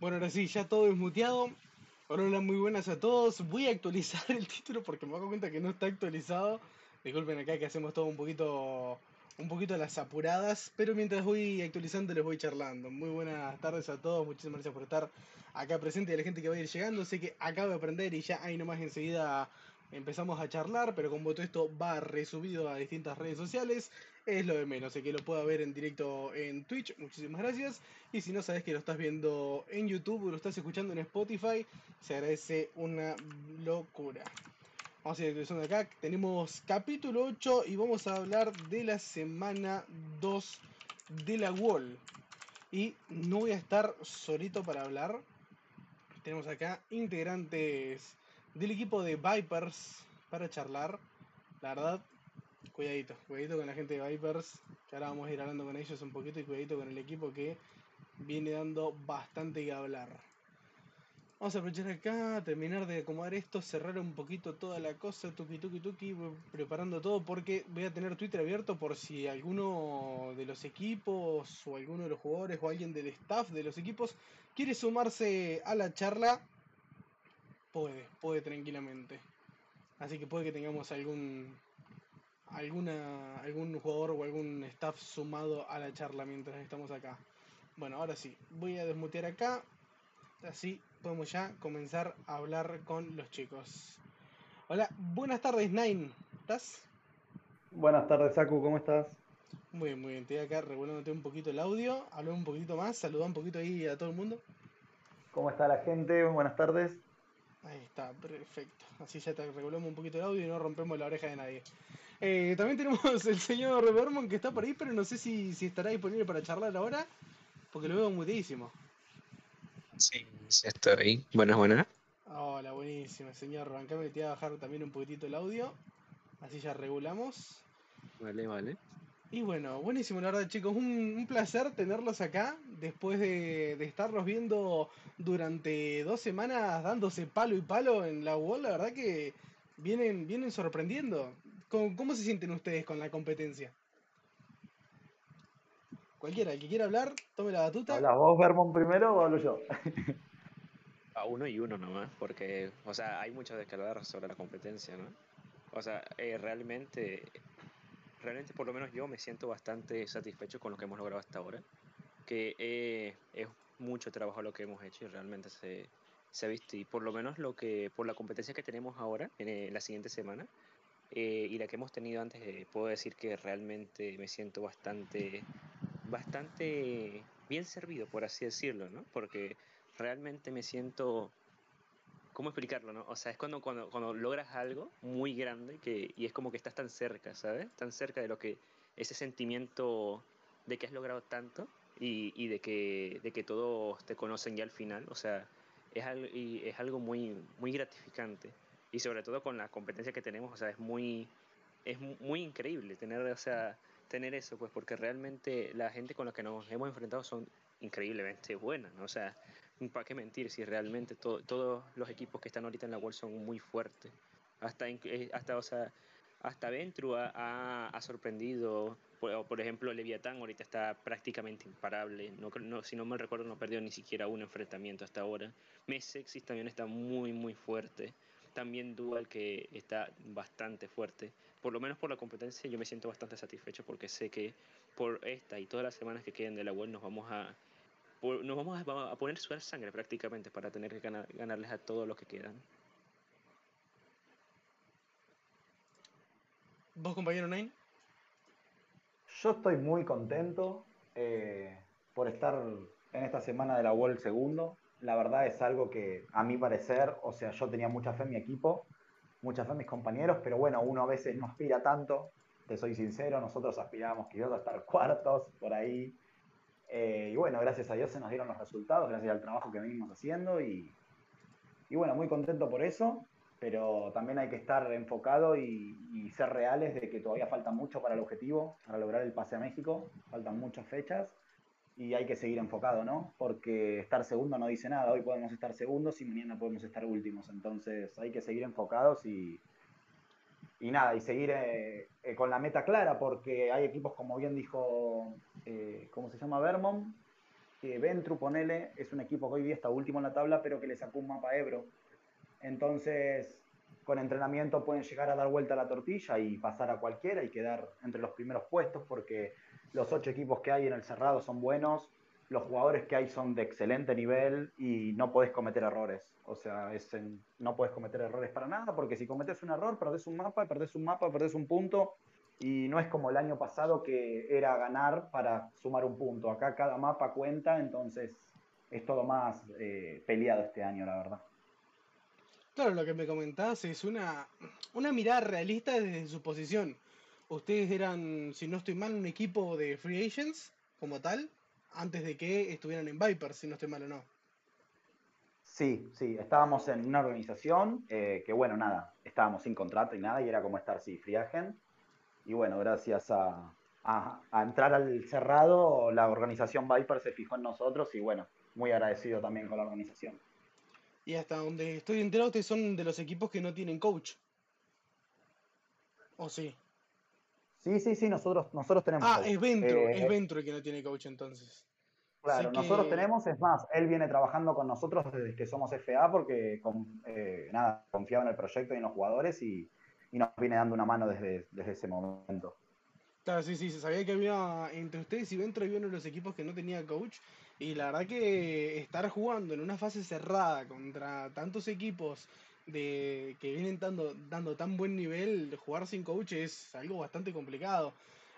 Bueno, ahora sí, ya todo desmuteado. Hola, muy buenas a todos. Voy a actualizar el título porque me doy cuenta que no está actualizado. Disculpen acá que hacemos todo un poquito un poquito a las apuradas, pero mientras voy actualizando les voy charlando. Muy buenas tardes a todos, muchísimas gracias por estar acá presente y a la gente que va a ir llegando. Sé que acabo de aprender y ya ahí nomás enseguida empezamos a charlar, pero como todo esto va resubido a distintas redes sociales, es lo de menos. Sé que lo pueda ver en directo en Twitch, muchísimas gracias. Y si no sabes que lo estás viendo en YouTube o lo estás escuchando en Spotify, se agradece una locura. Vamos a ir de acá. Tenemos capítulo 8 y vamos a hablar de la semana 2 de la Wall. Y no voy a estar solito para hablar. Tenemos acá integrantes del equipo de Vipers para charlar. La verdad, cuidadito, cuidadito con la gente de Vipers. Que ahora vamos a ir hablando con ellos un poquito y cuidadito con el equipo que viene dando bastante que hablar. Vamos a aprovechar acá, terminar de acomodar esto, cerrar un poquito toda la cosa, tuki tuki tuki, preparando todo porque voy a tener Twitter abierto por si alguno de los equipos o alguno de los jugadores o alguien del staff de los equipos quiere sumarse a la charla, puede, puede tranquilamente. Así que puede que tengamos algún alguna algún jugador o algún staff sumado a la charla mientras estamos acá. Bueno, ahora sí, voy a desmutear acá, así podemos ya comenzar a hablar con los chicos. Hola, buenas tardes, Nine. ¿Estás? Buenas tardes, Saku, ¿cómo estás? Muy bien, muy bien. Estoy acá regulándote un poquito el audio, hablar un poquito más, saludar un poquito ahí a todo el mundo. ¿Cómo está la gente? Buenas tardes. Ahí está, perfecto. Así ya te regulamos un poquito el audio y no rompemos la oreja de nadie. Eh, también tenemos el señor Vermont que está por ahí, pero no sé si, si estará disponible para charlar ahora, porque lo veo mutísimo. Sí, sí estoy. Buenas, buenas. Hola, buenísimo, señor. Bancame, te voy a bajar también un poquitito el audio. Así ya regulamos. Vale, vale. Y bueno, buenísimo, la verdad, chicos. Un, placer tenerlos acá después de, estarlos viendo durante dos semanas dándose palo y palo en la wall. La verdad que vienen, vienen sorprendiendo. Cómo se sienten ustedes con la competencia? Cualquiera, el que quiera hablar, tome la batuta. ¿Hablas vos, Vermont, primero o hablo yo? A uno y uno nomás, porque, o sea, hay mucho de que hablar sobre la competencia, ¿no? O sea, eh, realmente, realmente por lo menos yo me siento bastante satisfecho con lo que hemos logrado hasta ahora, que eh, es mucho trabajo lo que hemos hecho y realmente se, se ha visto, y por lo menos lo que, por la competencia que tenemos ahora, en la siguiente semana, eh, y la que hemos tenido antes, puedo decir que realmente me siento bastante bastante bien servido, por así decirlo, ¿no? Porque realmente me siento... ¿Cómo explicarlo, no? O sea, es cuando, cuando, cuando logras algo muy grande que, y es como que estás tan cerca, ¿sabes? Tan cerca de lo que... Ese sentimiento de que has logrado tanto y, y de, que, de que todos te conocen ya al final, o sea, es algo, y es algo muy, muy gratificante. Y sobre todo con la competencia que tenemos, o sea, es muy, es muy increíble tener, o sea, tener eso, pues porque realmente la gente con la que nos hemos enfrentado son increíblemente buenas, ¿no? O sea, ¿para qué mentir si realmente todos los equipos que están ahorita en la World son muy fuertes? Hasta, eh, hasta o sea, hasta Ventru ha, ha, sorprendido, por, por, ejemplo, Leviatán ahorita está prácticamente imparable, no, no, si no me recuerdo no perdió ni siquiera un enfrentamiento hasta ahora. Mesexis también está muy, muy fuerte también Dual que está bastante fuerte. Por lo menos por la competencia yo me siento bastante satisfecho porque sé que por esta y todas las semanas que queden de la web nos vamos a nos vamos a, poner su sangre prácticamente para tener que ganarles a todos los que quedan. ¿Vos, compañero Nine? Yo estoy muy contento eh, por estar en esta semana de la World segundo la verdad es algo que a mi parecer, o sea, yo tenía mucha fe en mi equipo, mucha fe en mis compañeros, pero bueno, uno a veces no aspira tanto, te soy sincero, nosotros aspirábamos quizás a estar cuartos por ahí. Eh, y bueno, gracias a Dios se nos dieron los resultados, gracias al trabajo que venimos haciendo y, y bueno, muy contento por eso, pero también hay que estar enfocado y, y, ser reales de que todavía falta mucho para el objetivo, para lograr el pase a México, faltan muchas fechas y hay que seguir enfocado, ¿no? Porque estar segundo no dice nada. Hoy podemos estar segundos y mañana podemos estar últimos. Entonces hay que seguir enfocados y, y nada, y seguir eh, eh, con la meta clara, porque hay equipos, como bien dijo, eh, ¿cómo se llama? Vermont, que Ventru, ponele, es un equipo que hoy día está último en la tabla, pero que le sacó un mapa Ebro. Entonces, con entrenamiento pueden llegar a dar vuelta a la tortilla y pasar a cualquiera y quedar entre los primeros puestos, porque los ocho equipos que hay en el cerrado son buenos, los jugadores que hay son de excelente nivel y no puedes cometer errores. O sea, no puedes cometer errores para nada, porque si cometes un error, perdés un mapa, perdés un mapa, perdés un punto. Y no es como el año pasado que era ganar para sumar un punto. Acá cada mapa cuenta, entonces es todo más eh, peleado este año, la verdad. Claro, lo que me comentabas es una, una mirada realista desde su posición. Ustedes eran, si no estoy mal, un equipo de free agents como tal, antes de que estuvieran en Viper, si no estoy mal o no. Sí, sí, estábamos en una organización eh, que, bueno, nada, estábamos sin contrato y nada, y era como estar, sí, free agent. Y bueno, gracias a, a, entrar al cerrado, la organización Viper se fijó en nosotros y, bueno, muy agradecido también con la organización. Y hasta donde estoy enterado, ustedes son de los equipos que no tienen coach. ¿O sí? Sí, sí, sí, nosotros, nosotros tenemos. Ah, es Ventro, es Ventro el que no tiene coach entonces. Claro, nosotros tenemos, es más, él viene trabajando con nosotros desde que somos FA porque eh, nada, confiaba en el proyecto y en los jugadores y, nos viene dando una mano desde, desde ese momento. Claro, sí, sí, se sabía que había entre ustedes y Ventro había uno de los equipos que no tenía coach y la verdad que estar jugando en una fase cerrada contra tantos equipos de que vienen dando, dando tan buen nivel, jugar sin coach es algo bastante complicado.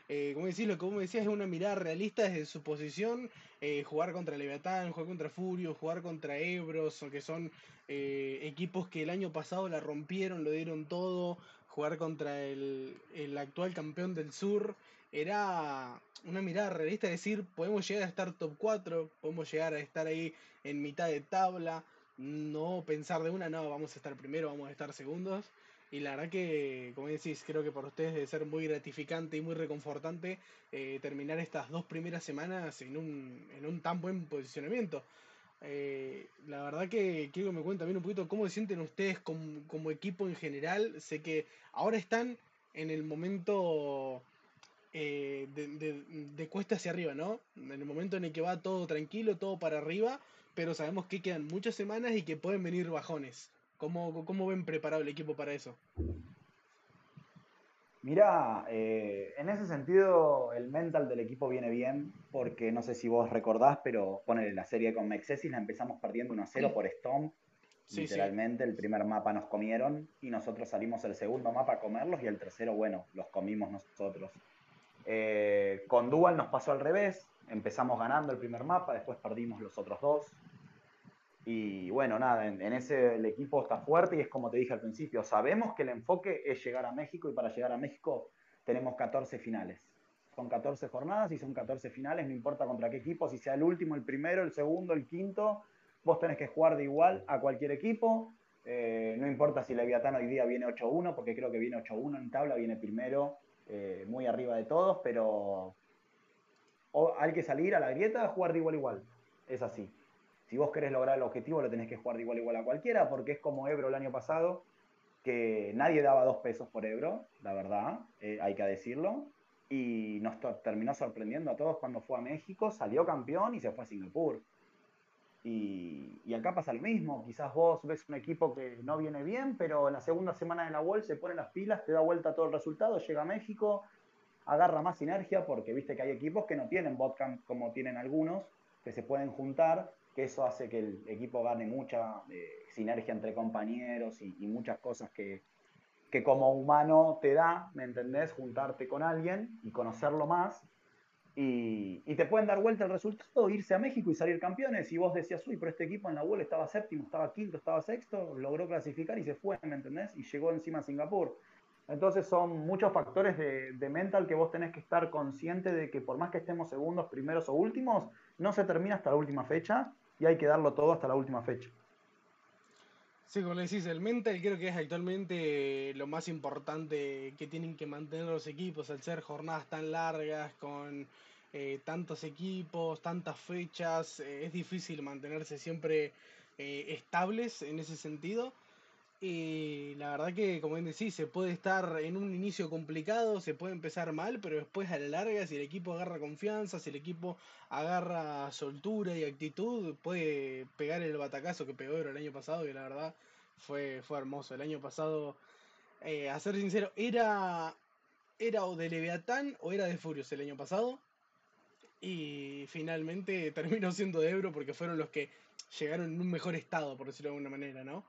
Eh, como decís, lo que vos decías es una mirada realista desde su posición, eh, jugar contra Leviatán, jugar contra Furio, jugar contra Ebros, que son eh, equipos que el año pasado la rompieron, lo dieron todo, jugar contra el, el actual campeón del sur, era una mirada realista, decir, podemos llegar a estar top 4, podemos llegar a estar ahí en mitad de tabla, no pensar de una, no, vamos a estar primero, vamos a estar segundos. Y la verdad que, como decís, creo que para ustedes debe ser muy gratificante y muy reconfortante eh, terminar estas dos primeras semanas en un, en un tan buen posicionamiento. Eh, la verdad que quiero que me cuenten también un poquito cómo se sienten ustedes como, como equipo en general. Sé que ahora están en el momento eh, de, de, de, cuesta hacia arriba, ¿no? En el momento en el que va todo tranquilo, todo para arriba, pero sabemos que quedan muchas semanas y que pueden venir bajones. ¿Cómo, cómo ven preparado el equipo para eso? Mira, eh, en ese sentido el mental del equipo viene bien, porque no sé si vos recordás, pero ponele la serie con Mexesis, la empezamos perdiendo 1-0 por Stomp. Literalmente el primer mapa nos comieron y nosotros salimos el segundo mapa a comerlos y el tercero, bueno, los comimos nosotros. Eh, con Dual nos pasó al revés, empezamos ganando el primer mapa, después perdimos los otros dos. Y bueno, nada, en, ese el equipo está fuerte y es como te dije al principio, sabemos que el enfoque es llegar a México y para llegar a México tenemos 14 finales. Son 14 jornadas y son 14 finales, no importa contra qué equipo, si sea el último, el primero, el segundo, el quinto, vos tenés que jugar de igual a cualquier equipo. Eh, no importa si Leviatán hoy día viene 8-1, porque creo que viene 8-1 en tabla, viene primero, eh, muy arriba de todos, pero hay que salir a la grieta a jugar de igual a igual. Es así. Si vos querés lograr el objetivo, lo tenés que jugar de igual a igual a cualquiera, porque es como Ebro el año pasado, que nadie daba dos pesos por Ebro, la verdad, eh, hay que decirlo. Y nos terminó sorprendiendo a todos cuando fue a México, salió campeón y se fue a Singapur. Y, y, acá pasa lo mismo. Quizás vos ves un equipo que no viene bien, pero en la segunda semana de la World se pone las pilas, te da vuelta todo el resultado, llega a México, agarra más sinergia porque viste que hay equipos que no tienen botcamp como tienen algunos, que se pueden juntar, que eso hace que el equipo gane mucha eh, sinergia entre compañeros y, muchas cosas que, que, como humano te da, ¿me entendés? Juntarte con alguien y conocerlo más. Y, y, te pueden dar vuelta el resultado, irse a México y salir campeones. Y vos decías, uy, pero este equipo en la UOL estaba séptimo, estaba quinto, estaba sexto, logró clasificar y se fue, ¿me entendés? Y llegó encima a Singapur. Entonces son muchos factores de, mental que vos tenés que estar consciente de que por más que estemos segundos, primeros o últimos, no se termina hasta la última fecha y hay que darlo todo hasta la última fecha. Sí, como le decís, el mental creo que es actualmente lo más importante que tienen que mantener los equipos, al ser jornadas tan largas, con eh, tantos equipos, tantas fechas, eh, es difícil mantenerse siempre eh, estables en ese sentido. Y la verdad que, como bien decís, se puede estar en un inicio complicado, se puede empezar mal, pero después a la larga, si el equipo agarra confianza, si el equipo agarra soltura y actitud, puede pegar el batacazo que pegó el año pasado, y la verdad fue, fue hermoso. El año pasado, eh, a ser sincero, era, era o de Leviatán o era de Furious el año pasado. Y finalmente terminó siendo de Ebro porque fueron los que llegaron en un mejor estado, por decirlo de alguna manera, ¿no?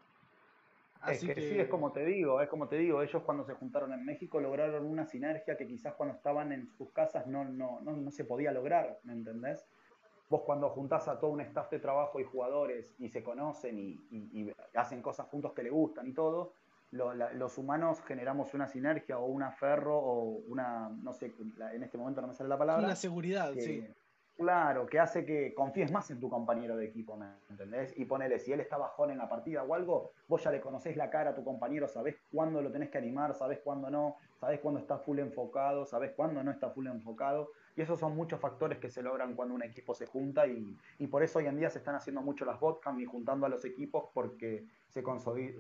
Es que, sí, es como te digo, es como te digo, ellos cuando se juntaron en México lograron una sinergia que quizás cuando estaban en sus casas no, no, no, se podía lograr, ¿me entendés? Vos cuando juntás a todo un staff de trabajo y jugadores y se conocen y, hacen cosas juntos que le gustan y todo, los humanos generamos una sinergia o un aferro o una, no sé, en este momento no me sale la palabra. Una seguridad, sí Claro, que hace que confíes más en tu compañero de equipo, ¿me entendés? Y ponele, si él está bajón en la partida o algo, vos ya le conocés la cara a tu compañero, sabés cuándo lo tenés que animar, sabés cuándo no, sabés cuándo está full enfocado, sabés cuándo no está full enfocado. Y esos son muchos factores que se logran cuando un equipo se junta y, por eso hoy en día se están haciendo mucho las botcam y juntando a los equipos porque se,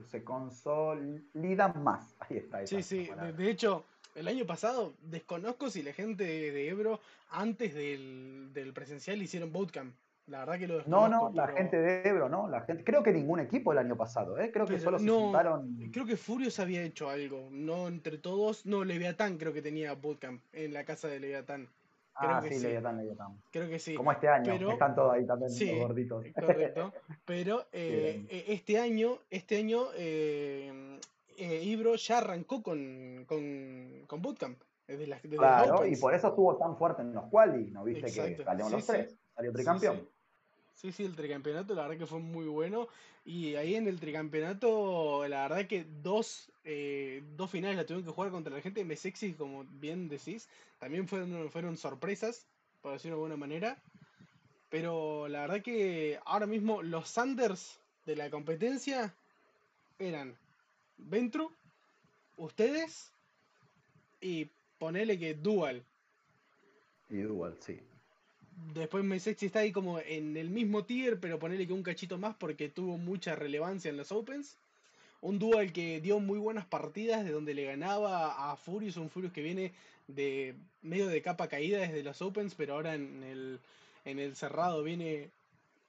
se consolidan más. Ahí está. Sí, sí, de hecho el año pasado, desconozco si la gente de, Ebro antes del, presencial hicieron bootcamp. La verdad que lo desconozco. No, no, la gente de Ebro, no. La gente, creo que ningún equipo el año pasado, ¿eh? Creo que solo se juntaron. Creo que Furious había hecho algo. No entre todos. No, Leviatán creo que tenía bootcamp en la casa de Leviatán. Creo ah, sí, Leviatán, Leviatán. Creo que sí. Como este año, están todos ahí también sí, gorditos. Correcto. Pero eh, e, este año, este año eh, eh, Ibro ya arrancó con, con, con Bootcamp. Desde claro, y por eso estuvo tan fuerte en los quali, ¿no viste que salió los tres? Salió tricampeón. Sí, sí, el tricampeonato la verdad que fue muy bueno. Y ahí en el tricampeonato, la verdad que dos, eh, dos finales la tuvieron que jugar contra la gente de Mesexi, como bien decís. También fueron, fueron sorpresas, por decirlo de alguna manera. Pero la verdad que ahora mismo los Sanders de la competencia eran Ventru, ustedes y ponele que Dual. Y Dual, sí. Después Messi está ahí como en el mismo tier, pero ponele que un cachito más porque tuvo mucha relevancia en los Opens. Un Dual que dio muy buenas partidas, de donde le ganaba a Furious, un Furious que viene de medio de capa caída desde los Opens, pero ahora en el, en el cerrado viene,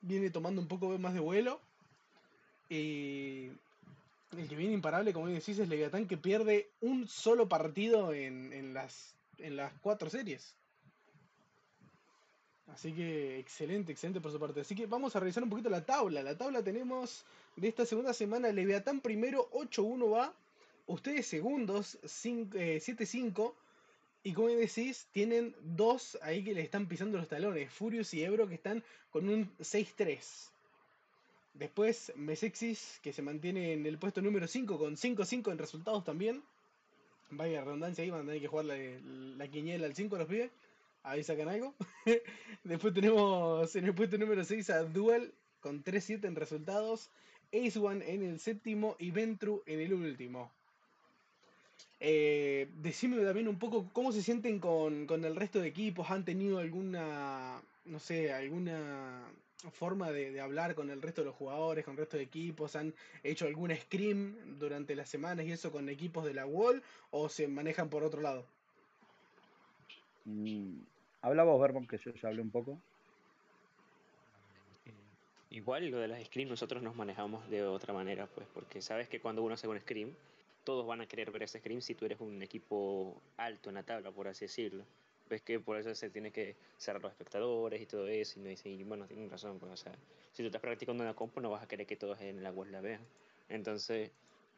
viene tomando un poco más de vuelo. Y el que viene imparable, como decís, es Leviatán, que pierde un solo partido en, las, en las cuatro series. Así que excelente, excelente por su parte. Así que vamos a revisar un poquito la tabla. La tabla tenemos de esta segunda semana. Leviatán primero, 8-1 va. Ustedes segundos, 7-5. Eh, y como decís, tienen dos ahí que le están pisando los talones. Furious y Ebro que están con un 6-3. Después Mesexis, que se mantiene en el puesto número 5 con 5-5 en resultados también. Vaya redundancia ahí, van a tener que jugar la, la quiniela al 5 los pibes. Ahí sacan algo. Después tenemos en el puesto número 6 a Dual con 3-7 en resultados. Ace One en el séptimo y Ventru en el último. Eh, decime también un poco cómo se sienten con, con el resto de equipos. ¿Han tenido alguna, no sé, alguna forma de, hablar con el resto de los jugadores, con el resto de equipos? ¿Han hecho algún scrim durante las semanas y eso con equipos de la Wall o se manejan por otro lado? Mm, habla vos, Verbon, que yo ya hablé un poco. Eh, igual lo de las screams nosotros nos manejamos de otra manera, pues, porque sabes que cuando uno hace un scream, todos van a querer ver ese scream si tú eres un equipo alto en la tabla, por así decirlo es que por eso se tiene que cerrar los espectadores y todo eso. Y, bueno, tienen razón. Pues, o sea, si tú estás practicando una compo, no vas a querer que todos en la web la vean. Entonces,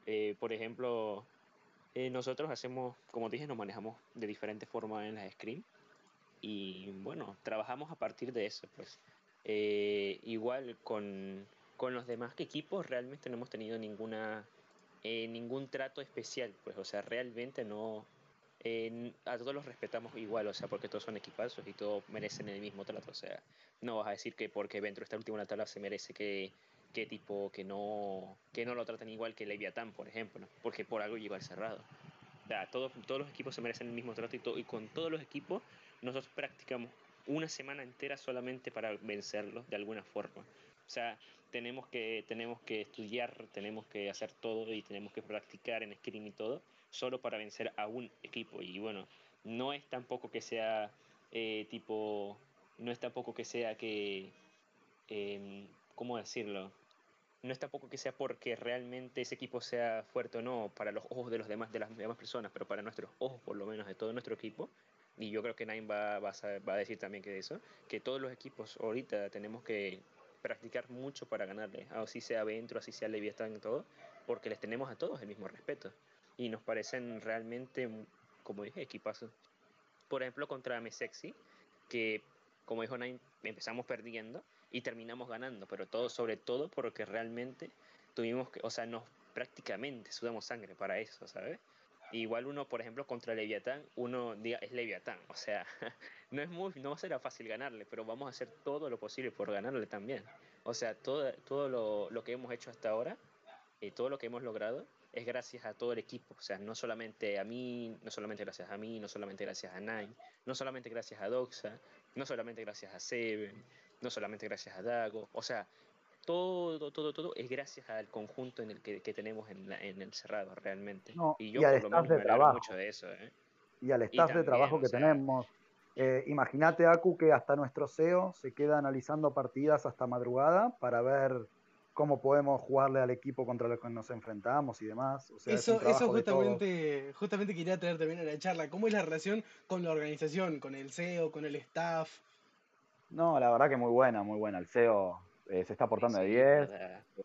eh, por ejemplo, eh, nosotros hacemos, como dije, nos manejamos de diferentes formas en las screen. Y bueno, trabajamos a partir de eso. pues eh, Igual con, con los demás equipos, realmente no hemos tenido ninguna ningún trato especial. Pues, o sea, realmente no a todos los respetamos igual, o sea, porque todos son equipazos y todos merecen el mismo trato, o sea, no vas a decir que porque Ventro está último en la tabla se merece que, que tipo que no que no lo traten igual que Leviatán, por ejemplo, porque por algo llegó al cerrado. O sea, todos, todos los equipos se merecen el mismo trato y, y con todos los equipos nosotros practicamos una semana entera solamente para vencerlos de alguna forma. O sea, tenemos que, tenemos que estudiar, tenemos que hacer todo y tenemos que practicar en screen y todo, solo para vencer a un equipo. Y bueno, no es tampoco que sea eh, tipo, no es tampoco que sea que, em, ¿cómo decirlo? No es tampoco que sea porque realmente ese equipo sea fuerte o no para los ojos de los demás de las demás personas, pero para nuestros ojos por lo menos de todo nuestro equipo. Y yo creo que Nine va, va, a, decir también que eso, que todos los equipos ahorita tenemos que practicar mucho para ganarle, así sea Ventro, así sea Leviathan y todo, porque les tenemos a todos el mismo respeto. Y nos parecen realmente, como dije, equipazos. Por ejemplo, contra Mesexi, que como dijo Nine, empezamos perdiendo y terminamos ganando, pero todo sobre todo porque realmente tuvimos que, o sea, nos prácticamente sudamos sangre para eso, ¿sabes? Igual uno, por ejemplo, contra Leviatán, uno diga es Leviatán, o sea, no es muy, no será fácil ganarle, pero vamos a hacer todo lo posible por ganarle también. O sea, todo, todo lo, lo que hemos hecho hasta ahora, y todo lo que hemos logrado, es gracias a todo el equipo. O sea, no solamente a mí, no solamente gracias a mí, no solamente gracias a Nine, no solamente gracias a Doxa, no solamente gracias a Seven, no solamente gracias a Dago. O sea, todo, todo, todo es gracias al conjunto en el que, que tenemos en, la, en, el cerrado realmente. y yo y por lo menos me trabajo. mucho de eso. ¿eh? Y al staff y también, de trabajo que o sea, tenemos. Eh, Imagínate, Aku, que hasta nuestro CEO se queda analizando partidas hasta madrugada para ver cómo podemos jugarle al equipo contra el que nos enfrentamos y demás. O sea, eso, eso justamente, justamente quería traer también a la charla. ¿Cómo es la relación con la organización, con el CEO, con el staff? No, la verdad que muy buena, muy buena. El CEO eh, se está portando sí, de 10.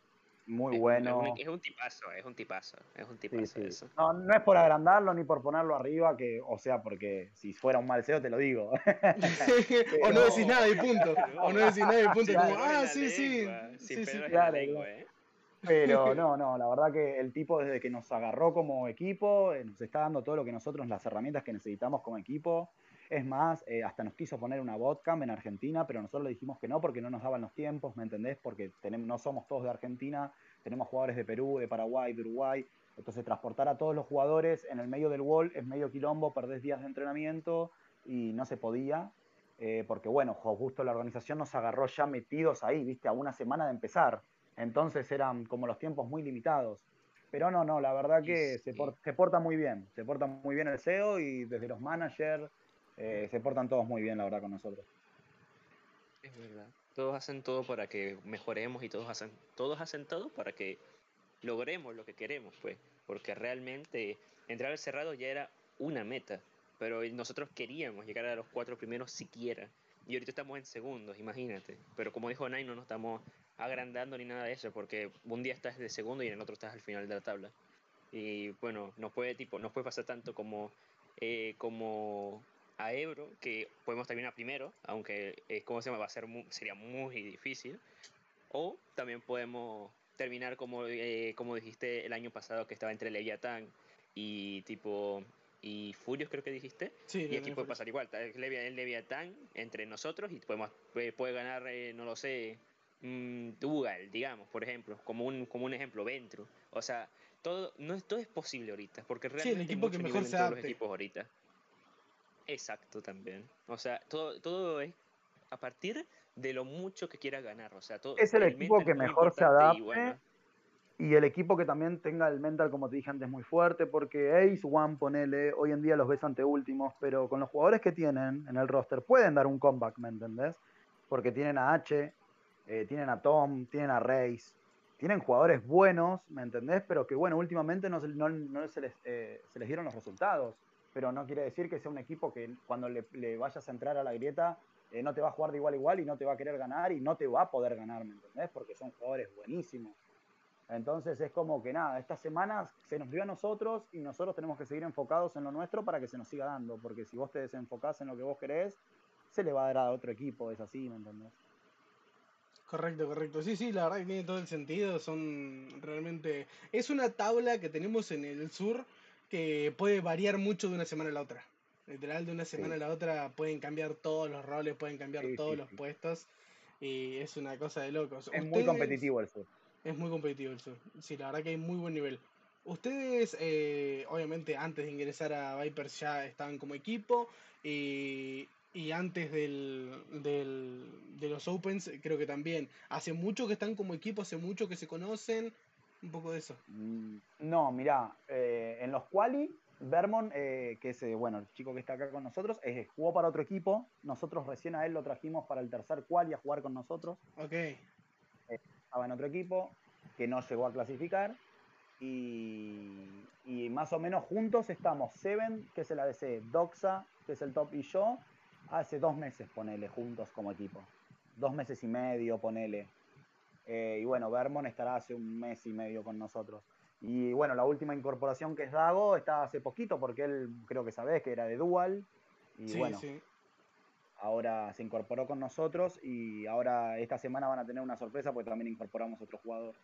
Muy es bueno. Es, un, es, un, tipazo, es un tipazo, es un tipazo sí, sí. eso. No, no es por agrandarlo ni por ponerlo arriba, que, o sea, porque si fuera un mal CEO te lo digo. Pero... o no decís nada y punto. O no decís nada y punto. Claro, como, ah, sí, sí. sí, sí. Claro, lengua, ¿eh? Pero no, no, la verdad que el tipo desde que nos agarró como equipo, eh, nos está dando todo lo que nosotros, las herramientas que necesitamos como equipo. Es más, eh, hasta nos quiso poner una botcam en Argentina, pero nosotros le dijimos que no porque no nos daban los tiempos, ¿me entendés? Porque tenemos, no somos todos de Argentina, tenemos jugadores de Perú, de Paraguay, de Uruguay. Entonces transportar a todos los jugadores en el medio del wall es medio quilombo, perdés días de entrenamiento y no se podía. Eh, porque bueno, justo la organización nos agarró ya metidos ahí, viste, a una semana de empezar. Entonces eran como los tiempos muy limitados. Pero no, no, la verdad que se, por, se porta muy bien. Se porta muy bien el CEO y desde los managers eh, se portan todos muy bien, la verdad, con nosotros. Es verdad. Todos hacen todo para que mejoremos y todos hacen, todos hacen todo para que logremos lo que queremos, pues. Porque realmente entrar al cerrado ya era una meta. Pero nosotros queríamos llegar a los cuatro primeros siquiera. Y ahorita estamos en segundos, imagínate. Pero como dijo Nine, no nos estamos agrandando ni nada de eso, porque un día estás de segundo y en el otro estás al final de la tabla. Y bueno, nos puede, tipo, nos puede pasar tanto como, eh, como a Ebro, que podemos terminar primero, aunque, eh, ¿cómo se llama? Va a ser muy, sería muy difícil. O también podemos terminar como, eh, como dijiste el año pasado, que estaba entre Leviatán y tipo y Furios creo que dijiste. Sí, y aquí puede pasar igual. El Leviatán entre nosotros y podemos puede ganar eh, no lo sé mmm, Dugal digamos por ejemplo como un como un ejemplo Ventru. O sea todo no todo es posible ahorita porque realmente sí, el equipo hay que mejor en se todos los equipos ahorita Exacto, también. O sea, todo, todo es a partir de lo mucho que quieras ganar. O sea, todo, es el equipo que mejor se adapte y, bueno. y, el equipo que también tenga el mental, como te dije antes, muy fuerte, porque Ace, One, ponele, hoy en día los ves anteúltimos, pero con los jugadores que tienen en el roster pueden dar un comeback, ¿me entendés? Porque tienen a H, eh, tienen a Tom, tienen a Reis, tienen jugadores buenos, ¿me entendés? Pero que bueno, últimamente no, no, no se, les, eh, se les dieron los resultados pero no quiere decir que sea un equipo que cuando le, vayas a entrar a la grieta eh, no te va a jugar de igual a igual y no te va a querer ganar y no te va a poder ganar, ¿me entendés? Porque son jugadores buenísimos. Entonces es como que nada, estas semanas se nos dio a nosotros y nosotros tenemos que seguir enfocados en lo nuestro para que se nos siga dando, porque si vos te desenfocás en lo que vos querés, se le va a dar a otro equipo, es así, ¿me entendés? Correcto, correcto. Sí, sí, la verdad que tiene todo el sentido. Son realmente. Es una tabla que tenemos en el sur que puede variar mucho de una semana a la otra. Literal, de una semana sí. a la otra pueden cambiar todos los roles, pueden cambiar sí, todos sí, los puestos. Y es una cosa de locos. Es Ustedes, muy competitivo el sur. Es muy competitivo el sur. Sí, la verdad que hay muy buen nivel. Ustedes, eh, obviamente, antes de ingresar a Vipers ya estaban como equipo. Y y antes del, del, de los Opens, creo que también. Hace mucho que están como equipo, hace mucho que se conocen. Un poco de eso. Mm, No, mirá, eh, en los quali, Vermont, eh, que es eh, bueno, el chico que está acá con nosotros, eh, jugó para otro equipo. Nosotros recién a él lo trajimos para el tercer quali a jugar con nosotros. Ok. Estaba en otro equipo que no llegó a clasificar. Y, y más o menos juntos estamos Seven, que es el ADC, Doxa, que es el top, y yo, hace dos meses, ponele, juntos como equipo. Dos meses y medio, ponele. Eh, y bueno, Vermont estará hace un mes y medio con nosotros. Y bueno, la última incorporación que es Dago está hace poquito, porque él creo que sabés que era de Dual. Y Sí, bueno, sí. ahora se incorporó con nosotros y ahora esta semana van a tener una sorpresa porque también incorporamos otro jugador.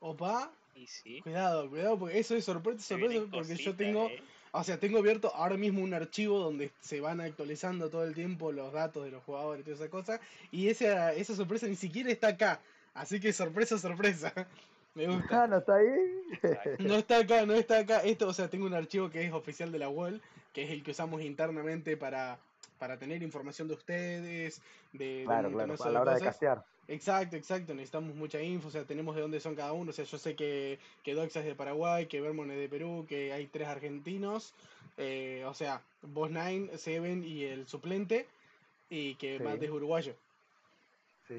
Opa, Y sí. cuidado, cuidado, porque eso es sorpresa, sorpresa, porque yo tengo, eh. o sea, tengo abierto ahora mismo un archivo donde se van actualizando todo el tiempo los datos de los jugadores y toda esa cosa, y esa, esa sorpresa ni siquiera está acá, así que sorpresa, sorpresa, me gusta. Ah, ¿no está ahí? No está acá, no está acá. Esto, o sea, tengo un archivo que es oficial de la web, que es el que usamos internamente para, para tener información de ustedes, de, de Claro, claro, a la hora de cosas. castear. Exacto, exacto, necesitamos mucha info, o sea, tenemos de dónde son cada uno, o sea, yo sé que, que Doxa es de Paraguay, que Vermont es de Perú, que hay tres argentinos, eh, o sea, Boss Nine, Seven y el suplente, y que Sí. Matt es uruguayo.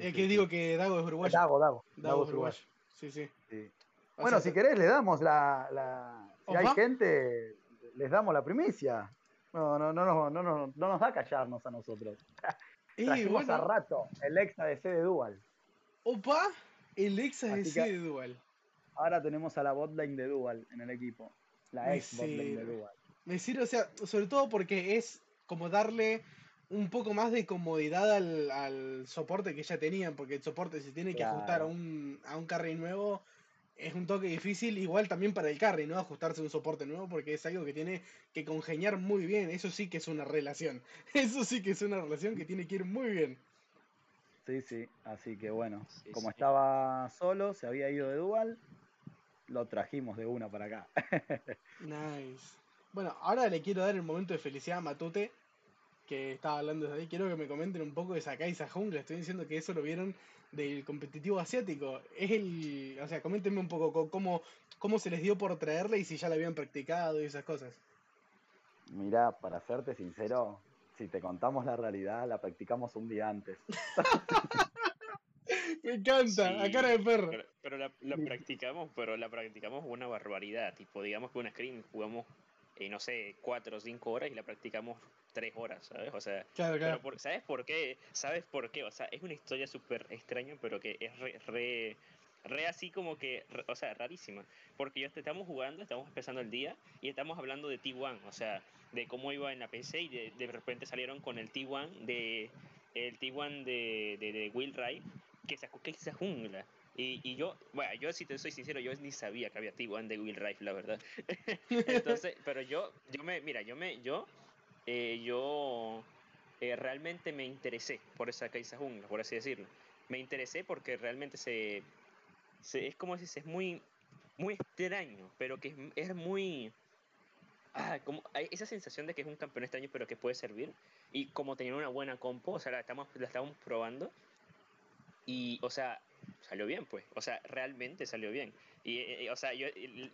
Sí, que digo que Dago es uruguayo. Dago, Dago. Dago Dago es uruguayo. Sí, sí. O Bueno, sea, si querés le damos la, la- si hay gente, les damos la primicia. No, no, no, no, no, no, no nos da callarnos a nosotros. y Trajimos a bueno, rato el ex ADC de Dual. opa, el ex Así de Dual. Ahora tenemos a la botlane de Dual en el equipo. La ex botlane de. Dual. Me sirve, o sea, sobre todo porque es como darle un poco más de comodidad al, al soporte que ya tenían, porque el soporte si tiene que ajustar a un, a un carry nuevo es un toque difícil, igual también para el carry, ¿no? Ajustarse a un soporte nuevo porque es algo que tiene que congeniar muy bien, eso sí que es una relación, eso sí que es una relación que tiene que ir muy bien. Sí, sí. Así que bueno, Sí, como sí. estaba solo, se había ido de Dual, lo trajimos de una para acá. Nice. Bueno, ahora le quiero dar el momento de felicidad a Matute, que estaba hablando desde ahí. Quiero que me comenten un poco de Sakai esa jungla. Estoy diciendo que eso lo vieron del competitivo asiático. Es el. O sea, coméntenme un poco co- cómo, cómo se les dio por traerla y si ya la habían practicado y esas cosas. Mirá, para serte sincero, si te contamos la realidad, la practicamos un día antes. Me encanta, a Sí, cara de perro. Pero, pero la, la practicamos, pero la practicamos una barbaridad. Tipo, digamos que una screen jugamos, eh, no sé, cuatro o cinco horas y la practicamos tres horas, ¿sabes? O sea, Claro, pero claro. por- ¿sabes por qué? ¿Sabes por qué? O sea, es una historia súper extraña, pero que es re, re, re así como que, re- o sea, rarísima. Porque ya estamos jugando, estamos empezando el día y estamos hablando de T1, o sea, de cómo iba en la PC y de, de repente salieron con el T1 de, el T1 de, de, de Will Wright que sacó que esa jungla. Y, y yo, bueno, yo si te soy sincero, yo ni sabía que había T1 de Will Rife, la verdad. Entonces, pero yo, yo me, mira, yo me, yo, eh, yo eh, realmente me interesé por esa esa jungla, por así decirlo. Me interesé porque realmente se, se es como si es muy, muy extraño, pero que es, es muy, ah, como hay esa sensación de que es un campeón extraño, pero que puede servir. Y como tenía una buena compo, o sea, la estamos, la estábamos probando. Y, o sea, salió bien, pues. O sea, realmente salió bien. Y, eh, o sea, yo,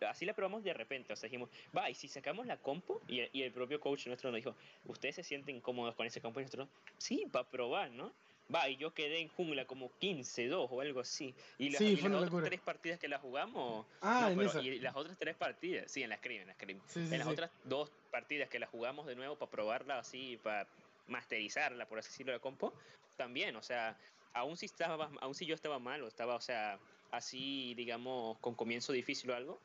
así la probamos de repente. O sea, dijimos, va, y si sacamos la compo, y, y el propio coach nuestro nos dijo, ¿ustedes se sienten cómodos con ese compo? Y nosotros, sí, para probar, ¿no? Va, y yo quedé en jungla como 15-2 o algo así. Y las, Sí, y otras locura. tres partidas que la jugamos. Ah, no, en pero- esa. y las otras tres partidas, sí, en la Scream, en la Scream. Sí, sí, en las otras dos partidas que la jugamos de nuevo para probarla así, para masterizarla, por así decirlo, la compo, también, o sea, aún si estaba, aún si yo estaba mal o estaba, o sea, así, digamos, con comienzo difícil o algo,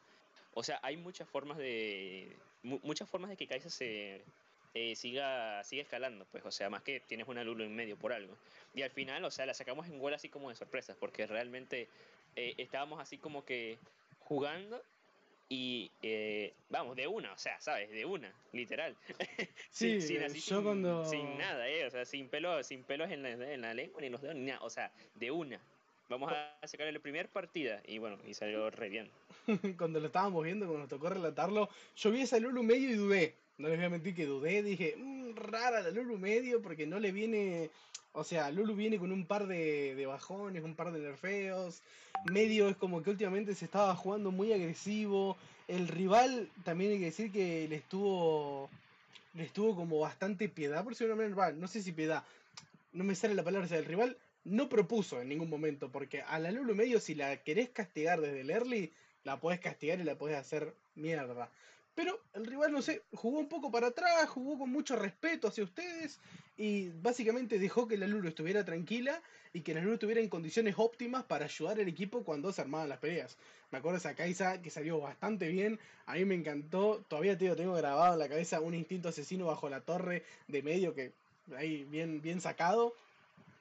o sea, hay muchas formas de, mu- muchas formas de que Kaisa se eh, siga, siga escalando, pues, o sea, más que tienes una Lulu en medio por algo. Y al final, o sea, la sacamos en gol así como de sorpresas, porque realmente eh, estábamos así como que jugando y eh, vamos, de una, o sea, ¿sabes? De una, literal. Sí, sin, eh, así, yo sin, cuando- sin nada, ¿eh? O sea, sin, pelo, sin pelos en la, en la lengua ni en los dedos, ni nada. O sea, de una. Vamos a sacar la primera partida y bueno, y salió re bien. cuando lo estábamos viendo, cuando nos tocó relatarlo, yo vi esa Lulu medio y dudé. No les voy a mentir que dudé, dije, mmm, rara la Lulu medio porque no le viene, o sea, Lulu viene con un par de, de, bajones, un par de nerfeos. Medio es como que últimamente se estaba jugando muy agresivo. El rival, también hay que decir que le estuvo, le estuvo como bastante piedad, por si no me no sé si piedad, no me sale la palabra, o sea, el rival no propuso en ningún momento, porque a la Lulu medio si la querés castigar desde el early, la podés castigar y la podés hacer mierda. Pero el rival, no sé, jugó un poco para atrás, jugó con mucho respeto hacia ustedes y básicamente dejó que la Lulu estuviera tranquila y que la Lulu estuviera en condiciones óptimas para ayudar al equipo cuando se armaban las peleas. Me acuerdo esa Kaisa que salió bastante bien, a mí me encantó, todavía te tengo grabado en la cabeza un instinto asesino bajo la torre de medio que ahí bien, bien sacado.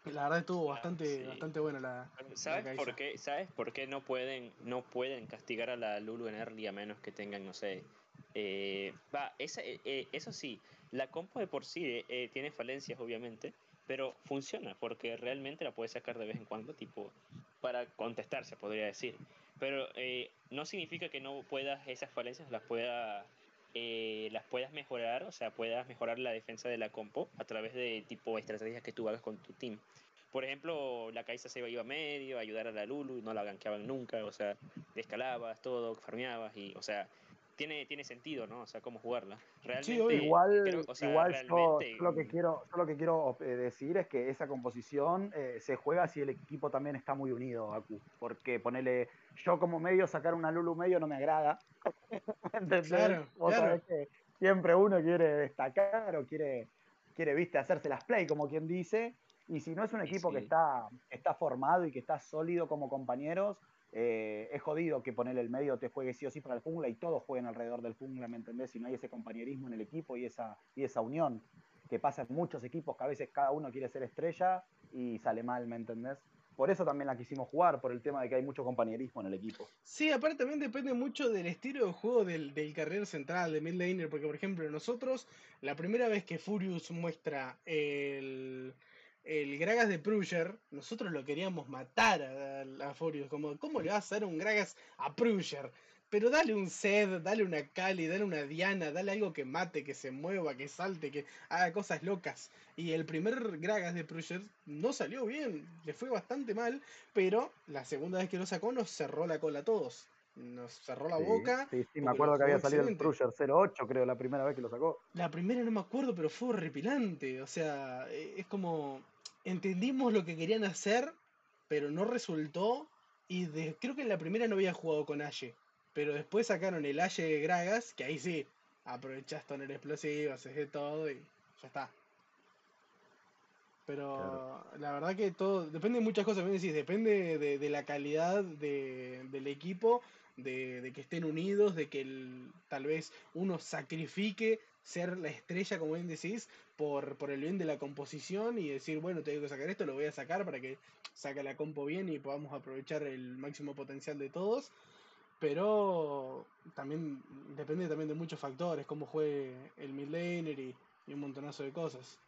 La verdad estuvo bastante, bastante buena la. ¿Sabes por qué? ¿Sabes por qué no pueden, no pueden castigar a la Lulu en early a menos que tengan, no sé, eh, va, esa, eh, eh, eso sí, la compo de por sí tiene falencias, obviamente, pero funciona porque realmente la puedes sacar de vez en cuando, tipo, para contestarse, podría decir. Pero no significa que no puedas, esas falencias las puedas las puedas mejorar, o sea, puedas mejorar la defensa de la compo a través de tipo estrategias que tú hagas con tu team. Por ejemplo, la Kaisa se iba a medio, ayudar a la Lulu, no la gankeaban nunca, o sea, escalabas todo, farmeabas y, o sea, tiene, tiene sentido, ¿no? O sea, cómo jugarla. Realmente, igual, igual yo, lo que quiero, lo que quiero eh, decir es que esa composición eh, se juega si el equipo también está muy unido, Aku. Porque ponerle, yo como medio sacar una Lulu medio no me agrada. Claro, claro. que siempre uno quiere destacar o quiere, quiere, viste, hacerse las play, como quien dice. Y si no es un equipo que está, está formado y que está sólido como compañeros, eh, es jodido que ponerle el medio te juegue sí o sí para el jungla y todos jueguen alrededor del jungla, ¿me entendés? Si no hay ese compañerismo en el equipo y esa, y esa unión que pasa en muchos equipos que a veces cada uno quiere ser estrella y sale mal, ¿me entendés? Por eso también la quisimos jugar, por el tema de que hay mucho compañerismo en el equipo. Sí, aparte también depende mucho del estilo de juego del, del carril central, de mid porque por ejemplo nosotros, la primera vez que Furious muestra el, el Gragas de Pruger, nosotros lo queríamos matar a, a Furious. Como, ¿cómo le vas a dar un Gragas a Pruger? Pero dale un Zed, dale una Kali, dale una Diana, dale algo que mate, que se mueva, que salte, que haga cosas locas. Y el primer Gragas de Pruger no salió bien, le fue bastante mal, pero la segunda vez que lo sacó nos cerró la cola a todos. Nos cerró la boca. Sí, sí, me acuerdo que había salido el Pruger 08, creo, la primera vez que lo sacó. La primera no me acuerdo, pero fue horripilante. O sea, e, es como entendimos lo que querían hacer, pero no resultó. Y creo que en la primera no había jugado con Ashe. Pero después sacaron el Ashe Gragas, que ahí sí, aprovechás el explosivo, haces de todo y ya está. Pero la verdad que todo, depende de muchas cosas, decís, depende de, la calidad del equipo, de, que estén unidos, de que tal vez uno sacrifique ser la estrella, como bien decís, por, por el bien de la composición y decir, bueno, tengo que sacar esto, lo voy a sacar para que saque la compo bien y podamos aprovechar el máximo potencial de todos. Pero también depende también de muchos factores, cómo juegue el midlaner y, y un montonazo de cosas.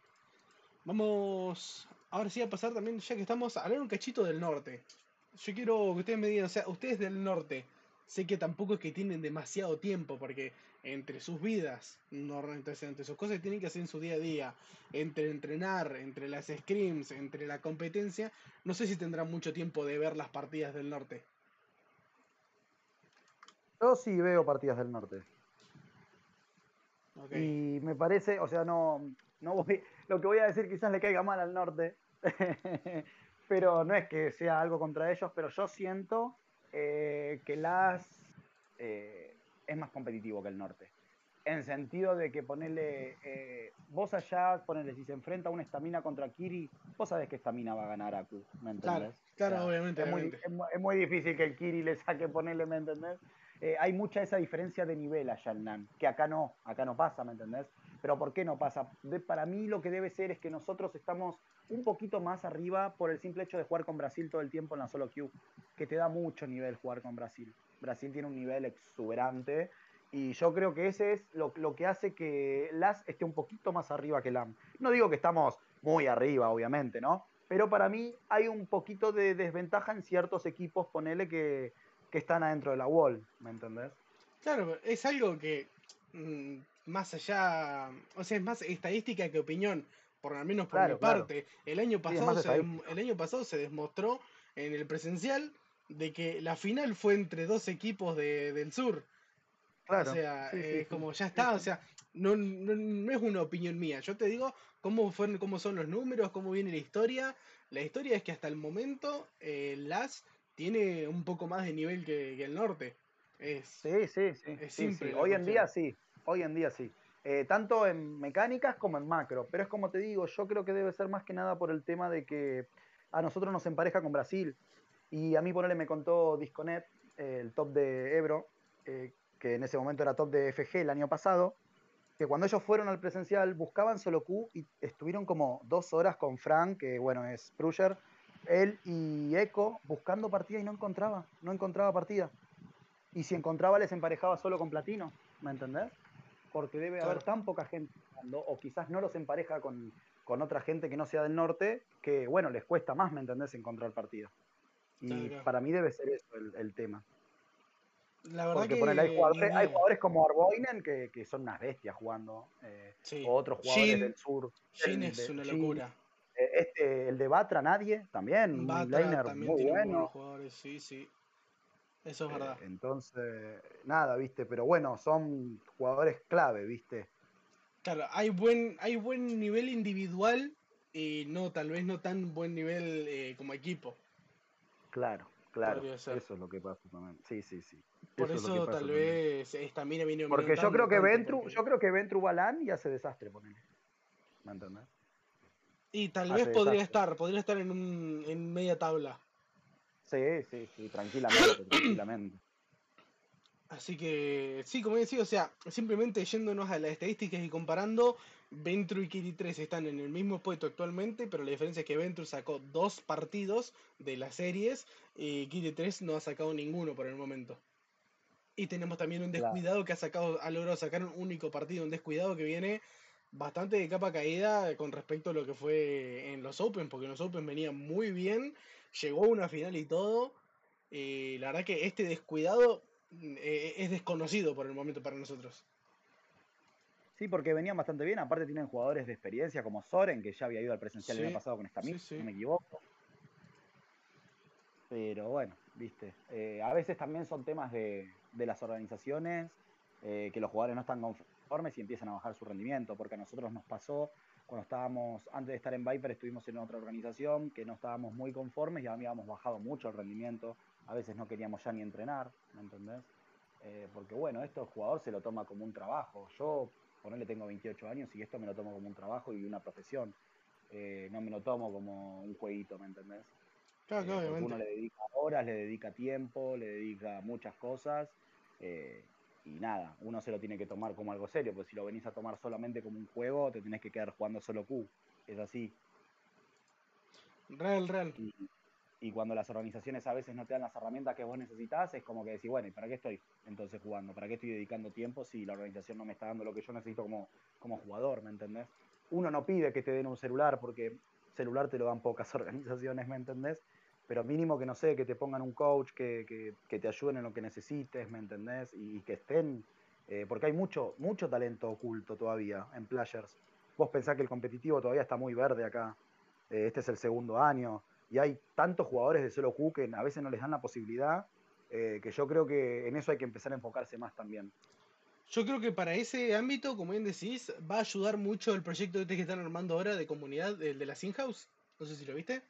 Vamos ahora sí a pasar también, ya que estamos, a hablar un cachito del norte. Yo quiero que ustedes me digan, o sea, ustedes del norte, sé que tampoco es que tienen demasiado tiempo, porque entre sus vidas, no, entre, sus cosas que tienen que hacer en su día a día, entre entrenar, entre las scrims, entre la competencia, no sé si tendrán mucho tiempo de ver las partidas del norte. Yo sí veo partidas del norte. Y me parece, o sea, no, no voy, lo que voy a decir quizás le caiga mal al norte, pero no es que sea algo contra ellos, pero yo siento eh, que las eh, es más competitivo que el norte. En sentido de que ponerle, eh, vos allá, ponerle, si se enfrenta una estamina contra Kiri, vos sabés que estamina va a ganar a Q, ¿me entendés? Claro, obviamente. Es, Muy, es, muy, difícil que el Kiri le saque ponerle, ¿me entendés? hay mucha esa diferencia de nivel allá en NAN, que acá no, acá no pasa, ¿me entendés? Pero ¿por qué no pasa? para mí lo que debe ser es que nosotros estamos un poquito más arriba por el simple hecho de jugar con Brasil todo el tiempo en la solo queue, que te da mucho nivel jugar con Brasil. Brasil tiene un nivel exuberante y yo creo que ese es lo, que hace que LAS esté un poquito más arriba que LAM. No digo que estamos muy arriba, obviamente, ¿no? Pero para mí hay un poquito de desventaja en ciertos equipos, ponele que, que están adentro de la wall, ¿me entendés? Claro, es algo que mm, más allá, o sea, es más estadística que opinión, por lo menos por Claro, mi claro. parte. El año pasado se, el año pasado se demostró en el presencial de que la final fue entre dos equipos de, del sur. Claro. O sea, sí, eh, como ya está, o sea, no, no, no es una opinión mía. Yo te digo cómo fueron, cómo son los números, cómo viene la historia. La historia es que hasta el momento eh, LAS tiene un poco más de nivel que, que el norte. Es, Sí, sí, sí. Es simple Hoy en día sí, hoy en día sí. Eh, tanto en mecánicas como en macro. Pero es como te digo, yo creo que debe ser más que nada por el tema de que a nosotros nos empareja con Brasil. Y a mí, ponele, me contó Disconet, eh, el top de Ebro, eh, que en ese momento era top de FG el año pasado, que cuando ellos fueron al presencial buscaban solo Q y estuvieron como dos horas con Frank, que bueno, es Prusher, él y Echo buscando partida y no encontraba, no encontraba partida. Y si encontraba les emparejaba solo con Platino, ¿me entendés? Porque debe haber tan poca gente jugando, o quizás no los empareja con, con otra gente que no sea del norte, que bueno, les cuesta más, ¿me entendés? Encontrar partida. Y Claro, claro. para mí debe ser eso el, el tema. La verdad Porque que ponele, hay, ni jugadores, hay jugadores como Arboinen que, que son unas bestias jugando, eh, Sí. o otros jugadores del sur. Del- es de- una locura. eh, Este, el de Batra, nadie, también, un Batra también muy tiene bueno. jugadores, sí, sí. Eso es Eh, verdad. entonces, nada, viste, pero bueno, son jugadores clave, viste. Claro, hay buen, hay buen nivel individual y no, tal vez no tan buen nivel eh, como equipo. Claro, claro. Eso es lo que pasa también. Sí, sí, sí. Por Eso tal también. vez esta mina viene Porque yo creo que Ventru, porque- yo creo que Ventru Balán y hace desastre, ponele. ¿Me entendés? Y tal hace vez podría desastre. estar, podría estar en, un, en media tabla. Sí, sí, sí, tranquilamente, tranquilamente. Así que, sí, como decía, o sea, simplemente yéndonos a las estadísticas y comparando, Ventru y Kiri 3 están en el mismo puesto actualmente, pero la diferencia es que Ventru sacó dos partidos de las series y Kiri 3 no ha sacado ninguno por el momento. Y tenemos también un Claro. descuidado que ha sacado, ha logrado sacar un único partido, un descuidado que viene bastante de capa caída con respecto a lo que fue en los Open, porque en los Open venía muy bien, llegó a una final y todo. Y la verdad que este descuidado mm, eh, es desconocido por el momento para nosotros. Sí, porque venían bastante bien. Aparte tienen jugadores de experiencia como Soren, que ya había ido al presencial el año pasado con esta sí, misma, sí. si no me equivoco. Pero bueno, viste. eh, a veces también son temas de, de las organizaciones, eh, que los jugadores no están conformes y empiezan a bajar su rendimiento. Porque a nosotros nos pasó cuando estábamos, antes de estar en Viper, estuvimos en otra organización que no estábamos muy conformes y habíamos bajado mucho el rendimiento. A veces no queríamos ya ni entrenar, ¿me entendés? Eh, porque bueno, esto el jugador se lo toma como un trabajo. Yo, ponerle, tengo 28 años y esto me lo tomo como un trabajo y una profesión. Eh, no me lo tomo como un jueguito, ¿me entendés? Claro, Eh, claro, uno le dedica horas, le dedica tiempo, le dedica muchas cosas. eh, y nada, uno se lo tiene que tomar como algo serio, porque si lo venís a tomar solamente como un juego, te tenés que quedar jugando solo Q. Es así. Real, real. Y, y cuando las organizaciones a veces no te dan las herramientas que vos necesitas, es como que decís, bueno, ¿y para qué estoy entonces jugando? ¿Para qué estoy dedicando tiempo si la organización no me está dando lo que yo necesito como, como jugador, ¿me entendés? Uno no pide que te den un celular porque celular te lo dan pocas organizaciones, ¿me entendés? Pero mínimo que no sé, que te pongan un coach, que, que- que te ayuden en lo que necesites, ¿me entendés? Y, que estén, eh, porque hay mucho, mucho talento oculto todavía en Players. Vos pensás que el competitivo todavía está muy verde acá. Eh, este es el segundo año. Y hay tantos jugadores de solo Q que a veces no les dan la posibilidad, eh, que yo creo que en eso hay que empezar a enfocarse más también. Yo creo que para ese ámbito, como bien decís, va a ayudar mucho el proyecto este que están armando ahora de comunidad, el de la House. No sé si lo viste.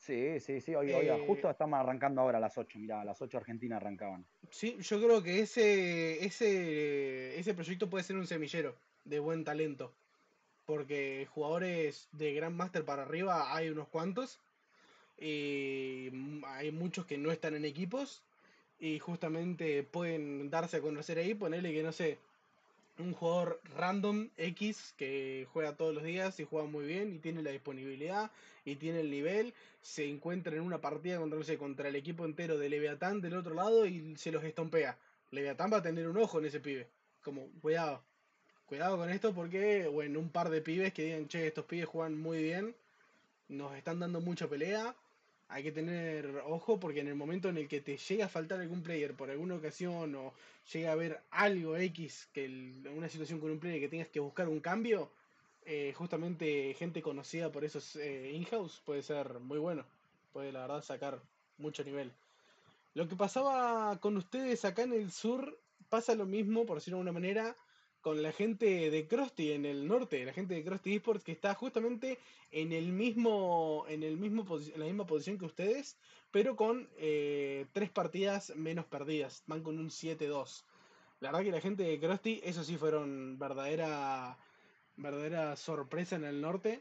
Sí, sí, sí. Oiga, Eh, oiga, justo estamos arrancando ahora a las 8. Mirá, a las 8 Argentina arrancaban. Sí, yo creo que ese, ese, ese proyecto puede ser un semillero de buen talento. Porque jugadores de Grandmaster para arriba hay unos cuantos. Y hay muchos que no están en equipos. Y justamente pueden darse a conocer ahí. Ponerle que no sé. Un jugador random X que juega todos los días y juega muy bien y tiene la disponibilidad y tiene el nivel, se encuentra en una partida contra, el equipo entero de Leviatán del otro lado y se los estompea. Leviatán va a tener un ojo en ese pibe. Como, cuidado. Cuidado con esto porque, bueno, un par de pibes que digan, che, estos pibes juegan muy bien, nos están dando mucha pelea. Hay que tener ojo porque en el momento en el que te llega a faltar algún player por alguna ocasión o llega a haber algo X, que el- una situación con un player que tengas que buscar un cambio, eh, justamente gente conocida por esos eh, in-house puede ser muy bueno. Puede la verdad sacar mucho nivel. Lo que pasaba con ustedes acá en el sur pasa lo mismo, por decirlo de alguna manera, con la gente de Krusty en el norte, la gente de Krusty Esports que está justamente en el mismo, en el mismo en la misma posición que ustedes, pero con eh, tres partidas menos perdidas, van con un 7-2. La verdad que la gente de Krusty, eso sí fueron verdadera, verdadera sorpresa en el norte,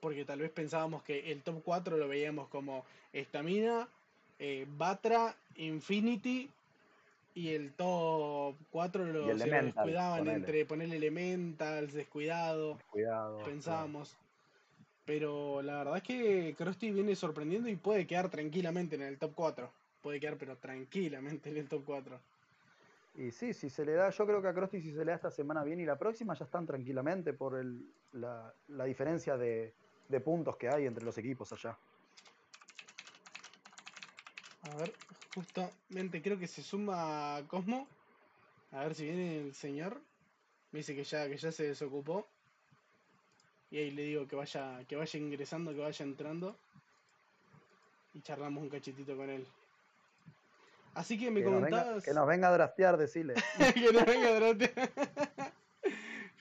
porque tal vez pensábamos que el top 4 lo veíamos como Estamina, eh, Batra, Infinity y el top 4 lo, se lo Elemental, descuidaban ponele. entre ponerle Elementals, descuidado, Cuidado. pensábamos. Pero la verdad es que Krusty viene sorprendiendo y puede quedar tranquilamente en el top 4. Puede quedar, pero tranquilamente en el top 4. Y sí, si se le da, yo creo que a Krusty si se le da esta semana bien y la próxima ya están tranquilamente por el, la, la diferencia de, de puntos que hay entre los equipos allá. A ver, justamente creo que se suma Cosmo. A ver si viene el señor. Me dice que ya, que ya se desocupó. Y ahí le digo que vaya, que vaya ingresando, que vaya entrando. Y charlamos un cachitito con él. Así que me Que nos, venga, comentabas. que nos venga a draftear, decile. que no venga adelante.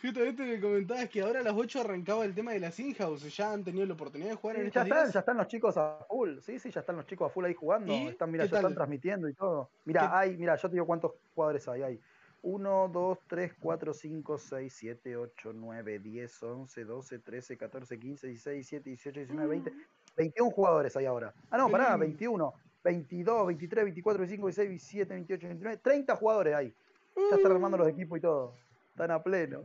Justamente me comentabas que ahora a las 8 arrancaba el tema de las in-house. ¿Ya han tenido la oportunidad de jugar en Sí, estos ya están, días? ya están los chicos a full. Sí, sí, ya están los chicos a full ahí jugando. ¿Y Están, mira, qué ya están transmitiendo y todo. ¿Qué- Mira, hay, mira, yo te digo cuántos jugadores hay. Hay 1, 2, 3, 4, 5, 6, 7, 8, 9, 10, 11, 12, 13, 14, 15, 16, 17, 18, 19, 20. 21 jugadores hay ahora. Ah, no, Qué pará, lindo. 21, 22, 23, 24, 25, 26, 27, 28, 29, 30 jugadores hay. Ya están armando los equipos y todo. Están a pleno.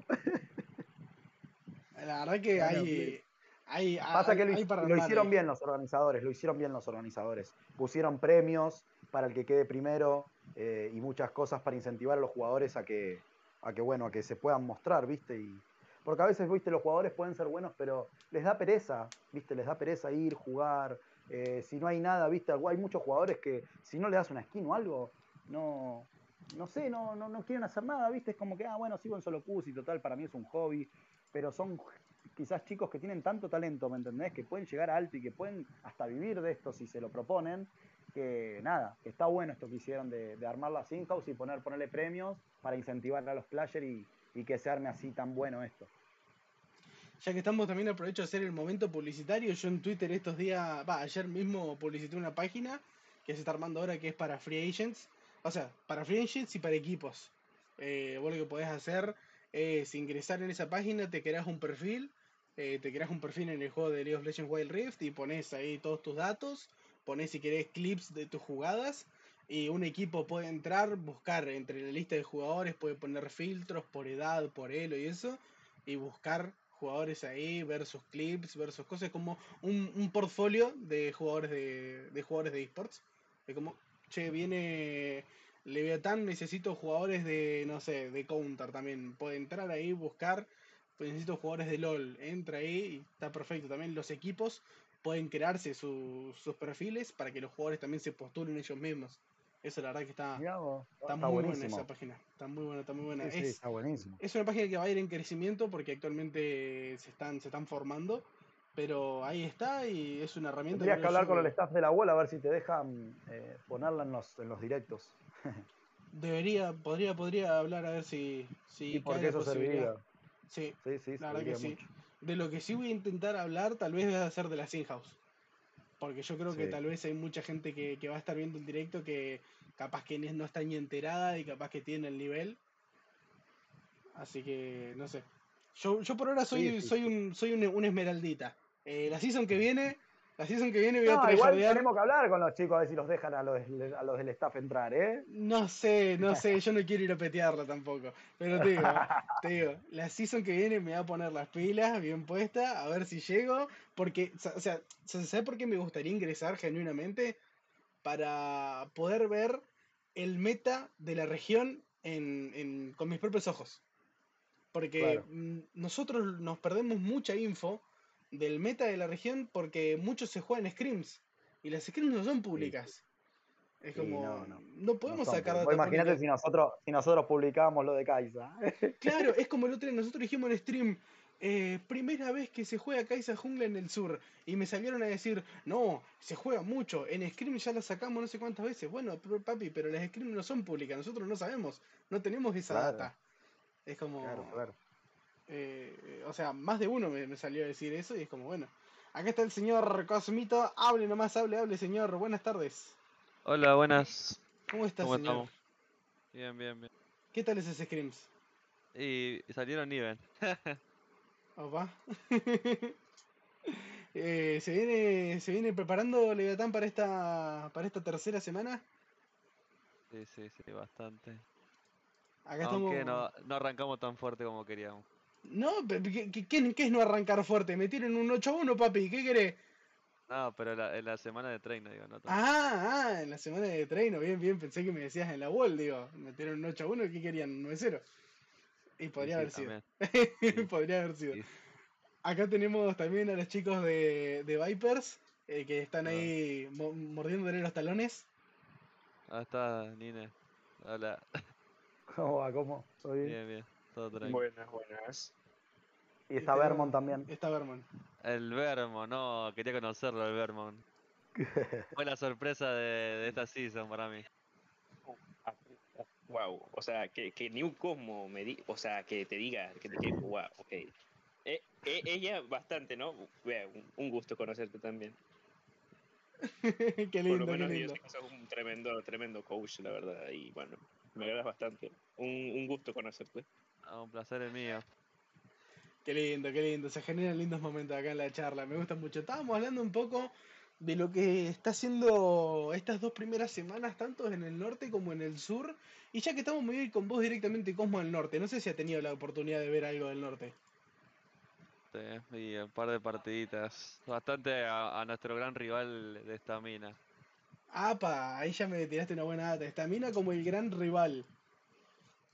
La verdad que Bueno, hay, hay, Pasa hay- que lo, hay hicieron ahí. bien los organizadores, lo hicieron bien los organizadores. Pusieron premios para el que quede primero eh, y muchas cosas para incentivar a los jugadores a que, a que, bueno, a que se puedan mostrar, ¿viste? Y, porque a veces, ¿viste? Los jugadores pueden ser buenos, pero les da pereza, ¿viste? Les da pereza ir, jugar. eh, si no hay nada, ¿viste? Hay muchos jugadores que si no le das una skin o algo, no, no sé, no, no, no quieren hacer nada, ¿viste? Es como que, ah, bueno, sigo en solo y total, para mí es un hobby, pero son quizás chicos que tienen tanto talento, ¿me entendés? Que pueden llegar alto y que pueden hasta vivir de esto si se lo proponen, que nada, que está bueno esto que hicieron de, de armar las in-house y poner, ponerle premios para incentivar a los players y, y que se arme así tan bueno esto. Ya que estamos también aprovecho de hacer el momento publicitario. Yo en Twitter estos días, va, ayer mismo publicité una página que se está armando ahora que es para free agents. O sea, para agents y para equipos. Eh, vos lo que podés hacer es ingresar en esa página, te creas un perfil, eh, te creas un perfil en el juego de League of Legends Wild Rift y pones ahí todos tus datos, pones si querés clips de tus jugadas y un equipo puede entrar, buscar entre la lista de jugadores, puede poner filtros por edad, por elo y eso, y buscar jugadores ahí, ver sus clips, ver sus cosas, como un, un portfolio de jugadores de, de jugadores de esports. Es como, che, viene Leviatán, necesito jugadores de, no sé, de Counter también. Puede entrar ahí, buscar, pues necesito jugadores de LOL. Entra ahí y está perfecto. También los equipos pueden crearse su- sus perfiles para que los jugadores también se postulen ellos mismos. Eso la verdad que está, está, está muy buena buenísimo. esa página. Está muy buena, está muy buena. Sí, sí, Es- está buenísimo. es una página que va a ir en crecimiento porque actualmente se están, se están formando, pero ahí está y es una herramienta. Tendrías que hablar yo, con el staff de la web a ver si te dejan eh, ponerla en los, en los directos. Debería, podría, podría hablar a ver si, si y porque eso serviría. Sí, Sí, sí, la verdad que sí. mucho. De lo que sí voy a intentar hablar, tal vez va a ser de las in-house. Porque yo creo que tal vez hay mucha gente que, que va a estar viendo el directo que capaz que no está ni enterada y capaz que tiene el nivel. Así que, no sé. Yo, yo por ahora soy, Sí, sí, soy, un, soy un, un esmeraldita. Eh, la season que viene, la season que viene voy a igual tenemos que hablar con los chicos a ver si los dejan a los, del- a los del staff entrar, ¿eh? No sé, no sé, yo no quiero ir a petearla tampoco. Pero te digo, te digo, la season que viene me va a poner las pilas bien puestas, a ver si llego. Porque, o sea, sa- ¿sabes por qué me gustaría ingresar genuinamente? Para poder ver el meta de la región en, en- con mis propios ojos. Porque Claro. mm, nosotros nos perdemos mucha info del meta de la región porque muchos se juegan scrims. Y las scrims no son públicas. Es Sí, como. no, No, no. podemos No sacar data Imagínate pública. si nosotros, si nosotros publicábamos lo de Kaisa. Claro, es como el otro día, nosotros dijimos en stream, eh, primera vez que se juega Kaisa Jungla en el sur, y me salieron a decir, no, se juega mucho, en Scream ya la sacamos no sé cuántas veces. Bueno, papi, pero las Scream no son públicas, nosotros no sabemos, no tenemos esa Claro. data. Es como, Claro, claro. Eh, o sea, más de uno me, me salió a decir eso, y es como, bueno. Acá está el señor Cosmito, hable nomás, hable, hable, señor, buenas tardes. Hola, buenas. ¿Cómo está, ¿Cómo señor? estamos? Bien, bien, bien. ¿Qué tal esos Screams? Y salieron Niven. Opa. Eh, ¿se viene, se viene preparando Leviatán para esta, para esta tercera semana? Sí, sí, sí, bastante. Acá Aunque estamos. no, no arrancamos tan fuerte como queríamos. No, ¿qué, qué- qué- es no arrancar fuerte? Me tienen un 8-1, papi, ¿qué querés? No, pero la, en la semana de train, digo, no tanto. Ah, ah, en la semana de treino, bien, bien, pensé que me decías en la wall, digo, me metieron un 8-1, ¿qué querían? 9-0. Y podría sí, haber sido. Sí, podría haber sido. sí. Acá tenemos también a los chicos de, de Vipers, eh, que están Ah. ahí mo- mordiéndole los talones. Ah, está Nine. Hola. ¿Cómo va? ¿Cómo? ¿Todo bien? Bien, bien. Todo tranquilo. Buenas, buenas. Y está Pero- Vermont también. Está Vermont. El Vermo, no, quería conocerlo, el Vermon. Fue la sorpresa de, de esta season para mí. Wow, o sea, que, que ni un Cosmo me di, o sea, que te diga, que te wow, ok. Eh, eh, ella bastante, ¿no? Un, gusto conocerte también. qué Por lindo, lo qué menos yo lindo. sé que sos un tremendo, tremendo coach, la verdad, y bueno, me agradas bastante. Un, un gusto conocerte. Ah, un placer el mío. Qué lindo, qué lindo. Se generan lindos momentos acá en la charla. Me gusta mucho. Estábamos hablando un poco de lo que está haciendo estas dos primeras semanas, tanto en el norte como en el sur. Y ya que estamos muy bien con vos directamente, Cosmo al norte. No sé si ha tenido la oportunidad de ver algo del norte. Sí, y un par de partiditas. Bastante a, a nuestro gran rival de esta mina. Apa, ahí ya me tiraste una buena data. Esta mina como el gran rival.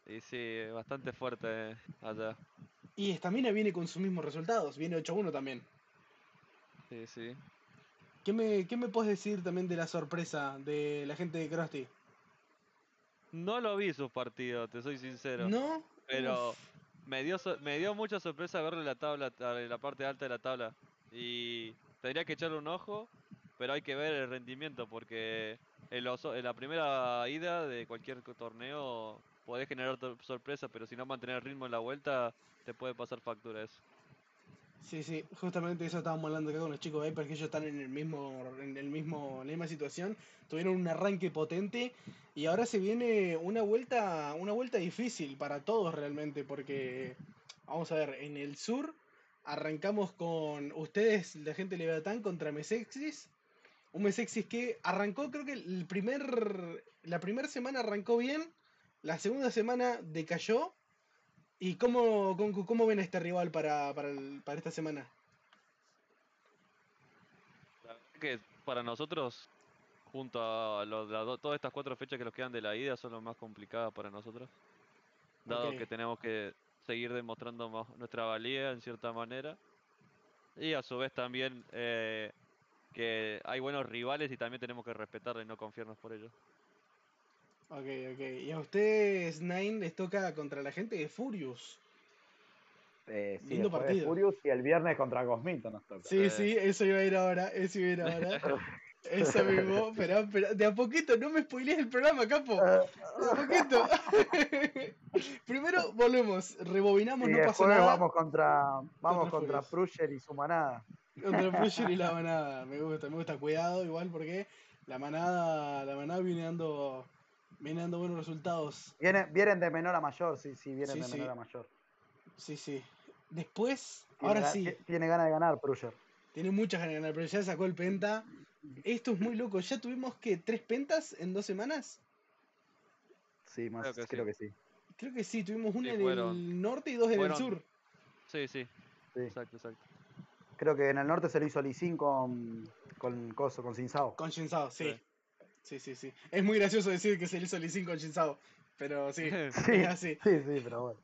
Y sí, bastante fuerte allá. Y esta mina viene con sus mismos resultados. Viene 8-1 también. Sí, sí. ¿Qué me, ¿Qué me puedes decir también de la sorpresa de la gente de Krusty? No lo vi sus partidos, te soy sincero. ¿No? Pero Uf. me dio me dio mucha sorpresa verle la tabla, la parte alta de la tabla. Y tendría que echarle un ojo, pero hay que ver el rendimiento porque en, los en la primera ida de cualquier torneo podés generar sorpresa, pero si no mantener el ritmo en la vuelta te puede pasar factura eso. Sí, sí, justamente eso estábamos hablando acá con los chicos de Viper, que ellos están en el mismo, en el mismo, la misma situación, tuvieron un arranque potente y ahora se viene una vuelta, una vuelta difícil para todos realmente, porque vamos a ver, en el sur arrancamos con ustedes, la gente de Leviatán, contra Mesexis, un Mesexis que arrancó, creo que el primer, la primera semana arrancó bien, la segunda semana decayó. ¿Y cómo, cómo, cómo ven a este rival para, para, el- para esta semana? La verdad que para nosotros, junto a los- todas estas cuatro fechas que nos quedan de la ida, son las más complicadas para nosotros. Dado que tenemos que seguir demostrando más nuestra valía en cierta manera. Y a su vez también eh, que hay buenos rivales y también tenemos que respetarlos y no confiarnos por ellos. Ok, ok. Y a ustedes, Nine, les toca contra la gente de Furious. Eh, sí, Lindo partido. Furious y el viernes contra Cosmito nos toca. Sí, Eh. sí, eso iba a ir ahora, eso iba a ir ahora. Eso mismo, pero, pero de a poquito, no me spoilees el programa, capo. De a poquito. Primero volvemos, rebobinamos, y no pasó nada. vamos contra, vamos Contra. Prusher y su manada. Contra el Pusher y la manada. Me gusta, me gusta. Cuidado igual porque la manada, la manada viene dando, viene dando buenos resultados. Vienen, vienen de menor a mayor, sí, sí, vienen Sí, de sí. menor a mayor. Sí, sí. Después, Tiene ahora sí, ti- Tiene ganas de ganar Prusher. tiene muchas ganas de ganar, pero ya sacó el penta. Esto es muy loco. ¿Ya tuvimos que tres pentas en dos semanas? Sí, más, Creo que creo sí. que sí. Creo que sí, tuvimos una Sí, en fueron- el norte y dos en fueron- el sur. Sí, sí, sí. exacto, exacto. Creo que en el norte se lo hizo Licin con, con Coso, con Sinsao. Con Shinsao, sí. Sí. Sí, sí. Es muy gracioso decir que se le hizo Lee Sin con Shinsao. Pero sí, Sí, es así. sí, sí, pero bueno.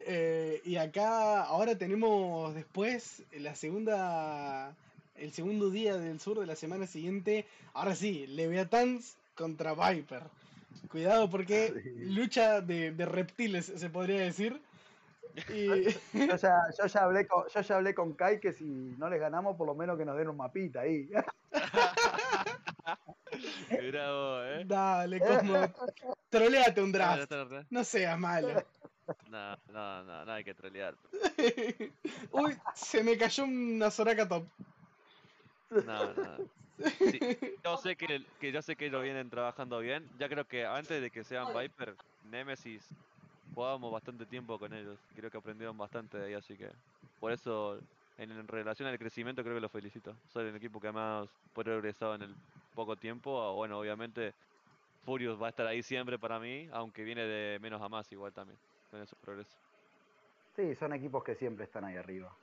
Eh, y acá ahora tenemos después la segunda el segundo día del sur de la semana siguiente. Ahora sí, Leviathans contra Viper. Cuidado porque Sí. lucha de, de reptiles, se podría decir. Y Yo ya, yo, ya hablé con, yo ya hablé con Kai que si no les ganamos, por lo menos que nos den un mapita ahí. Vos, eh. dale, Cosmo, troleate un draft. No seas malo. No, no, no, no hay que trolear. Uy, se me cayó una Soraka top. No, no. Sí, yo sé que, que yo sé que lo vienen trabajando bien. Ya creo que antes de que sean Viper, Nemesis, jugábamos bastante tiempo con ellos. Creo que aprendieron bastante de ahí, así que por eso en, en relación al crecimiento creo que los felicito. Soy el equipo que más progresado en el poco tiempo. Bueno, obviamente Furious va a estar ahí siempre para mí, aunque viene de menos a más igual también, con esos progresos. Sí, son equipos que siempre están ahí arriba.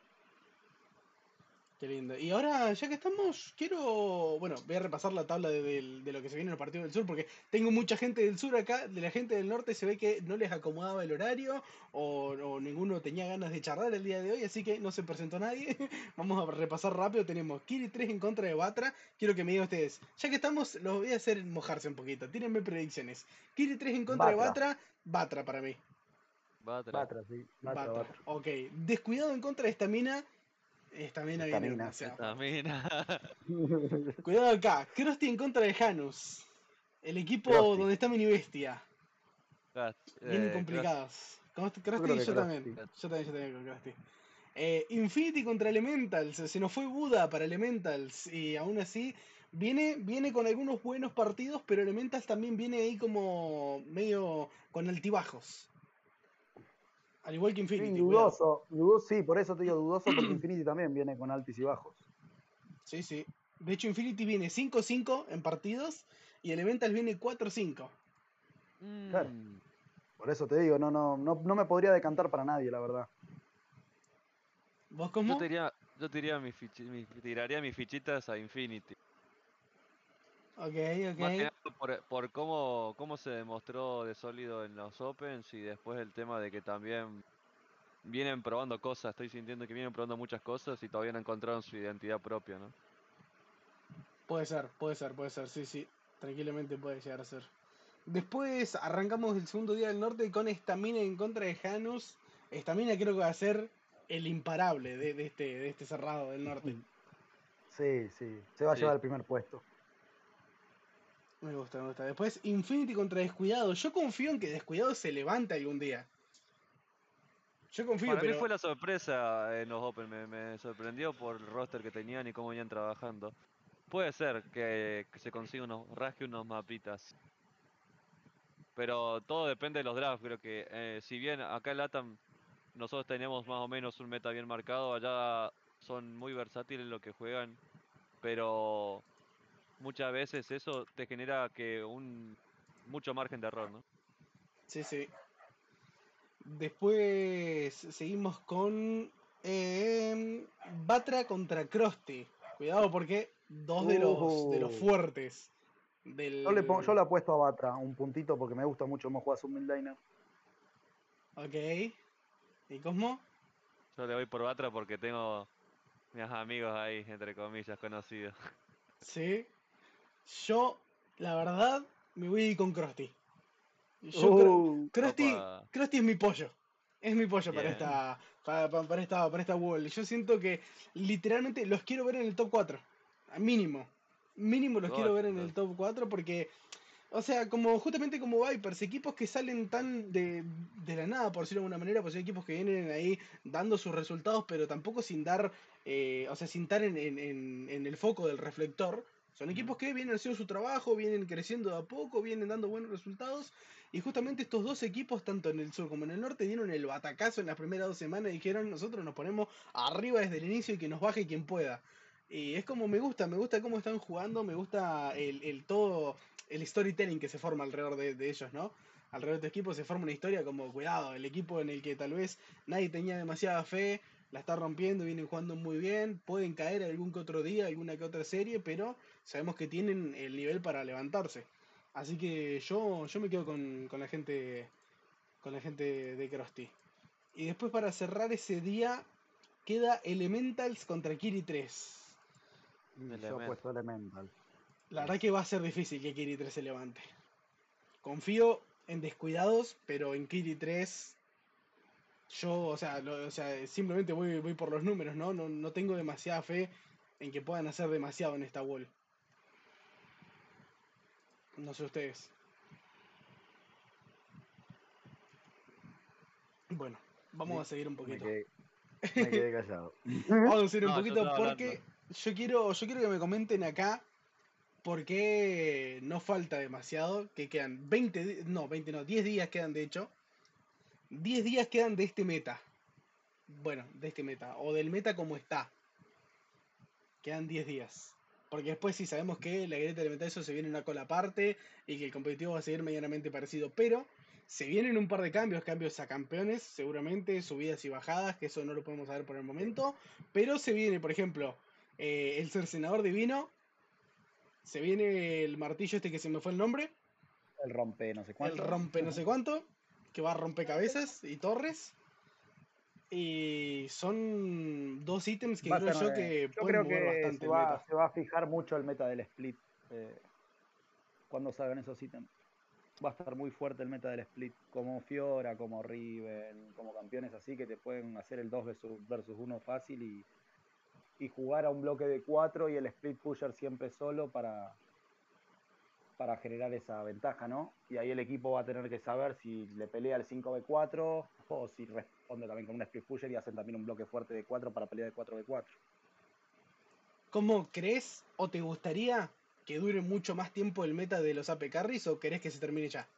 Qué lindo. Y ahora, ya que estamos, quiero. Bueno, voy a repasar la tabla de, lo que se viene en el partido del sur, porque tengo mucha gente del sur acá. De la gente del norte se ve que no les acomodaba el horario, o, o ninguno tenía ganas de charlar el día de hoy, así que no se presentó nadie. Vamos a repasar rápido. Tenemos Kiri 3 en contra de Batra. Quiero que me digan ustedes, ya que estamos, los voy a hacer mojarse un poquito. Tírenme predicciones. Kiri 3 en contra de Batra. Batra, Batra para mí. Va a traer. Batra, sí. Batra, Batra. Batra. Ok. Descuidado en contra de Estamina. Estamina viene demasiado. También. Cuidado acá, Krusty en contra de Janus. El equipo Krusty. donde está Mini Bestia. Vienen eh, complicados. Krusty que yo también. Yo también, yo también con Krusty. Eh, Infinity contra Elementals. Se nos fue Buda para Elementals. Y aún así, viene, viene con algunos buenos partidos, pero Elementals también viene ahí como medio con altibajos. Al igual que Sí, Infinity. cuidado. dudoso, dudoso, sí, por eso te digo dudoso, porque Infinity también viene con altos y bajos. Sí, sí. De hecho, Infinity viene 5-5 en partidos y Elementals viene 4-5. Claro. mm, Por eso te digo, no, no, no, no me podría decantar para nadie, la verdad. ¿Vos cómo? Yo, tiraría mis, fichi- mis- tiraría mis fichitas a Infinity. Ok, Más que ok. nada por, por cómo, cómo se demostró de sólido en los Opens y después el tema de que también vienen probando cosas. Estoy sintiendo que vienen probando muchas cosas y todavía no encontraron su identidad propia, ¿no? Puede ser, puede ser, puede ser, sí, sí. Tranquilamente puede llegar a ser. Después arrancamos el segundo día del norte con Estamina en contra de Janus. Estamina creo que va a ser el imparable de, de este, de este cerrado del norte. Sí, sí, se va a Sí. llevar el primer puesto. Me gusta, me gusta. Después Infinity contra Descuidado. Yo confío en que Descuidado se levante algún día. Yo confío, Para pero... mí fue la sorpresa en los Open, me, me sorprendió por el roster que tenían y cómo venían trabajando. Puede ser que, que se consiga unos, rasque unos mapitas. Pero todo depende de los drafts, creo que eh, si bien acá en LATAM nosotros tenemos más o menos un meta bien marcado, allá son muy versátiles lo que juegan, pero muchas veces eso te genera que un mucho margen de error, ¿no? Sí, sí. Después seguimos con em, Batra contra Krusty. Cuidado porque dos de los, de los Uh. fuertes del... Yo le, pongo, yo le apuesto a Batra un puntito porque me gusta mucho cómo juega su midlaner. Ok. ¿Y Cosmo? Yo le voy por Batra porque tengo mis amigos ahí, entre comillas, conocidos. Sí. Yo, la verdad, me voy a ir con Krusty. Yo creo- Uh, Krusty. Krusty es mi pollo. Es mi pollo para esta, para, para- esta, para esta World. Yo siento que literalmente los quiero ver en el top 4. Mínimo. Mínimo los quiero ver en el top 4 porque, o sea, como justamente como Vipers, equipos que salen tan de, de la nada, por decirlo de alguna manera, pues son equipos que vienen ahí dando sus resultados, pero tampoco sin dar, eh, o sea, sin estar en- en el foco del reflector. Son equipos que vienen haciendo su trabajo, vienen creciendo de a poco, vienen dando buenos resultados. Y justamente estos dos equipos, tanto en el sur como en el norte, dieron el batacazo en las primeras dos semanas y dijeron, nosotros nos ponemos arriba desde el inicio y que nos baje quien pueda. Y es como me gusta, me gusta cómo están jugando, me gusta el, el todo, el storytelling que se forma alrededor de, de ellos, ¿no? Alrededor de este equipo se forma una historia como, cuidado, el equipo en el que tal vez nadie tenía demasiada fe, la está rompiendo, vienen jugando muy bien, pueden caer algún que otro día, alguna que otra serie, pero sabemos que tienen el nivel para levantarse. Así que yo, yo me quedo con, con la gente con la gente de Krusty. Y después para cerrar ese día queda Elementals contra Kiri 3. Y yo he puesto Elemental. La verdad que va a ser difícil que Kiri 3 se levante. Confío en descuidados, pero en Kiri 3 yo, o sea, lo- o sea simplemente voy, voy por los números, ¿no? ¿no? No tengo demasiada fe en que puedan hacer demasiado en esta wall. No sé ustedes. Bueno, vamos Sí, a seguir un Me poquito. quedé, me quedé callado. Vamos a seguir un No, yo poquito estaba porque yo quiero, yo quiero que me comenten acá por qué no falta demasiado, que quedan 20, di- no, 20 no, 10 días quedan de hecho. 10 días quedan de este meta. Bueno, de este meta, o del meta como está. Quedan 10 días. Porque después sí sabemos que la grieta elemental eso se viene en una cola aparte y que el competitivo va a seguir medianamente parecido. Pero se vienen un par de cambios, cambios a campeones, seguramente, subidas y bajadas, que eso no lo podemos saber por el momento. Pero se viene, por ejemplo, eh, el cercenador divino. Se viene el martillo este que se me fue el nombre. El rompe no sé cuánto. El rompe no sé cuánto. Que va a romper cabezas y torres. Y son dos ítems que creo yo que yo pueden creo mover que bastante se el va, meta. se va a fijar mucho el meta del split eh, cuando salgan esos ítems. Va a estar muy fuerte el meta del split, como Fiora, como Riven, como campeones así que te pueden hacer el 2 versus, versus 1 fácil y, y jugar a un bloque de 4 y el split pusher siempre solo para, para generar esa ventaja, ¿no? Y ahí el equipo va a tener que saber si le pelea el 5v4 o si responde también con un split pusher y hacen también un bloque fuerte de 4 para pelear de 4v4. ¿Cómo crees o te gustaría que dure mucho más tiempo el meta de los AP Carries o querés que se termine ya?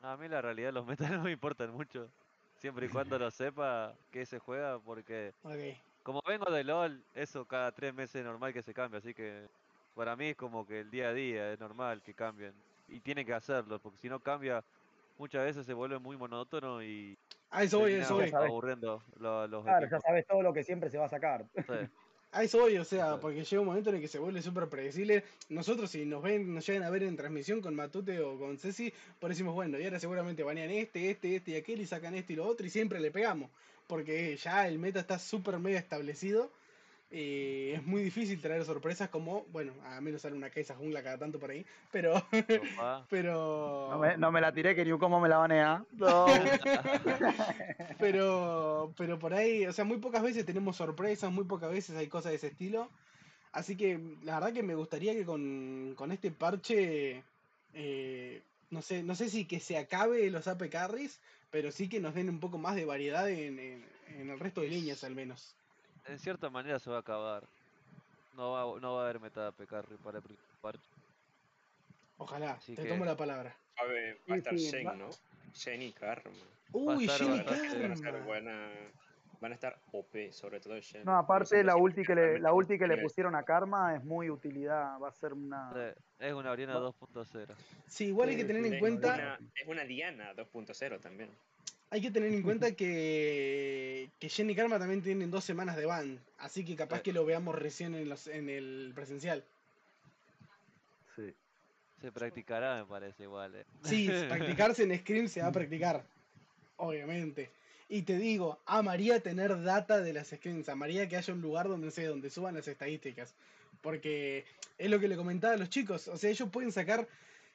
A mí la realidad los metas no me importan mucho. Siempre y cuando lo sepa que se juega, porque Ok. como vengo de LOL, eso cada tres meses es normal que se cambie, así que para mí es como que el día a día es normal que cambien. Y tienen que hacerlo, porque si no cambia, muchas veces se vuelve muy monótono y A eso voy, eso voy. aburriendo lo- los Claro, ya sabes todo lo que siempre se va a sacar. Sí. A eso voy, o sea, porque llega un momento en el que se vuelve súper predecible. Nosotros, si nos ven, nos llegan a ver en transmisión con Matute o con Ceci, por decimos, bueno, y ahora seguramente banean este, este, este y aquel y sacan este y lo otro y siempre le pegamos. Porque ya el meta está súper mega establecido. Y es muy difícil traer sorpresas como, bueno, a menos sale una Kaisa jungla cada tanto por ahí, pero, Opa. pero, No me, no me la tiré que ni cómo me la banea. No. pero, pero por ahí, o sea, muy pocas veces tenemos sorpresas, muy pocas veces hay cosas de ese estilo. Así que la verdad que me gustaría que con, con este parche, eh, no sé, no sé si que se acabe los AP carries, pero sí que nos den un poco más de variedad en, en- en el resto de líneas al menos. En cierta manera se va a acabar. No va, no va a haber meta de Carry para el primer parche. Ojalá, Así te que- tomo la palabra. A ver, va a estar sí, Shen, va- ¿no? Shen y Karma. Uy, a ser Karma. buena. Van a estar OP, sobre todo Shen. No, aparte la ulti que le, la ulti que le pusieron a Karma es muy utilidad, va a ser una... Es una Oriana Va- 2.0. Sí, igual hay que tener en Es cuenta, una, es una Diana 2.0 también. Hay que tener en cuenta que, que Jenny Karma también tienen dos semanas de ban, así que capaz Sí. que lo veamos recién en, los, en el presencial. Sí. Se practicará, me parece igual. eh. Sí, practicarse en Scream se va a practicar, obviamente. Y te digo, amaría tener data de las screens, amaría que haya un lugar donde sé, donde suban las estadísticas. Porque es lo que le comentaba a los chicos, o sea, ellos pueden sacar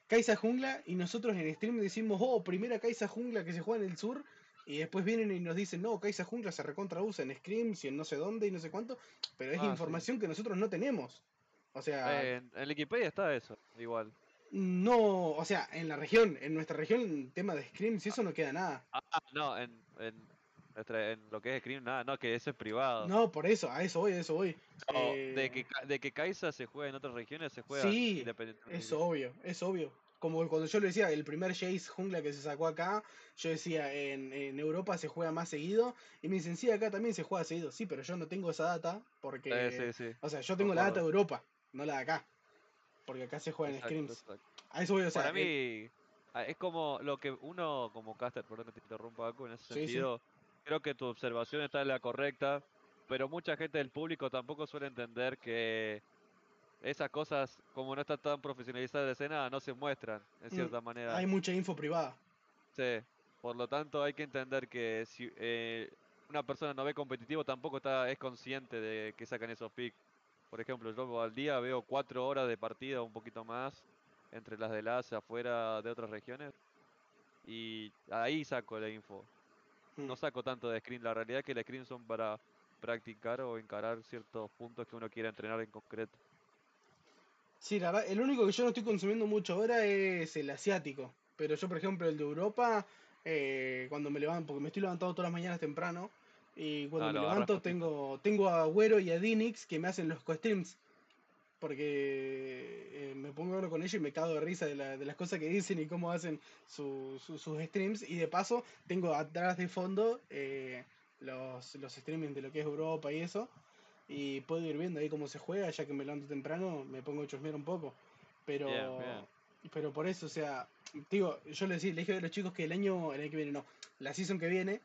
Kaisa Jungla y nosotros en stream decimos, oh, primera Kaisa Jungla que se juega en el sur, y después vienen y nos dicen, no, Kaisa Jungla se recontra usa en Screams y en no sé dónde y no sé cuánto, pero es Ah, sí. información que nosotros no tenemos. O sea, Eh, en, en Wikipedia está eso, igual. no, o sea, en la región, en nuestra región, tema de Screams y eso no queda nada. Ah, no, en, en, nuestra, en lo que es Scream, nada, no, que eso es privado. No, por eso, a eso voy, a eso voy. No, de, Eh, que, de que Kaisa se juega en otras regiones, se juega Sí, independientemente. Es obvio, es obvio. Como cuando yo le decía, el primer Jace jungla que se sacó acá, yo decía, en, en Europa se juega más seguido. Y me dicen, sí, acá también se juega seguido. Sí, pero yo no tengo esa data porque... Eh, sí, sí. O sea, yo tengo la data de. Europa, no la de acá. Porque acá se juega en exacto. A eso voy, o sea, Para el- mí, ah, es como lo que uno, como caster, perdón que te interrumpa, Paco, en ese sí. sentido, creo que tu observación está en la correcta, pero mucha gente del público tampoco suele entender que esas cosas, como no está tan profesionalizada la escena, no se muestran, en Mm, cierta manera. hay mucha info privada. Sí, por lo tanto hay que entender que si eh, una persona no ve competitivo tampoco está es consciente de que sacan esos picks. Por ejemplo, yo al día veo cuatro horas de partida, un poquito más, entre las de las afuera de otras regiones. Y ahí saco la info. No saco tanto de screen. La realidad es que el screen son para practicar o encarar ciertos puntos que uno quiera entrenar en concreto. Sí, la verdad, el único que yo no estoy consumiendo mucho ahora es el asiático. Pero yo, por ejemplo, el de Europa, eh, cuando me levanto, porque me estoy levantando todas las mañanas temprano, y cuando Ah, me levanto tengo, tengo a Agüero y a Dinix que me hacen los co-streams. Porque eh, me pongo a hablar con ellos y me cago de risa de, la- de las cosas que dicen y cómo hacen su- su- sus streams. Y de paso, tengo atrás de fondo eh, los, los streamings de lo que es Europa y eso. Y puedo ir viendo ahí cómo se juega, ya que me levanto temprano, me pongo a chusmear un poco. Pero, pero por eso, o sea, digo, yo le, le dije a los chicos que el año, el año que viene, no, la season que viene,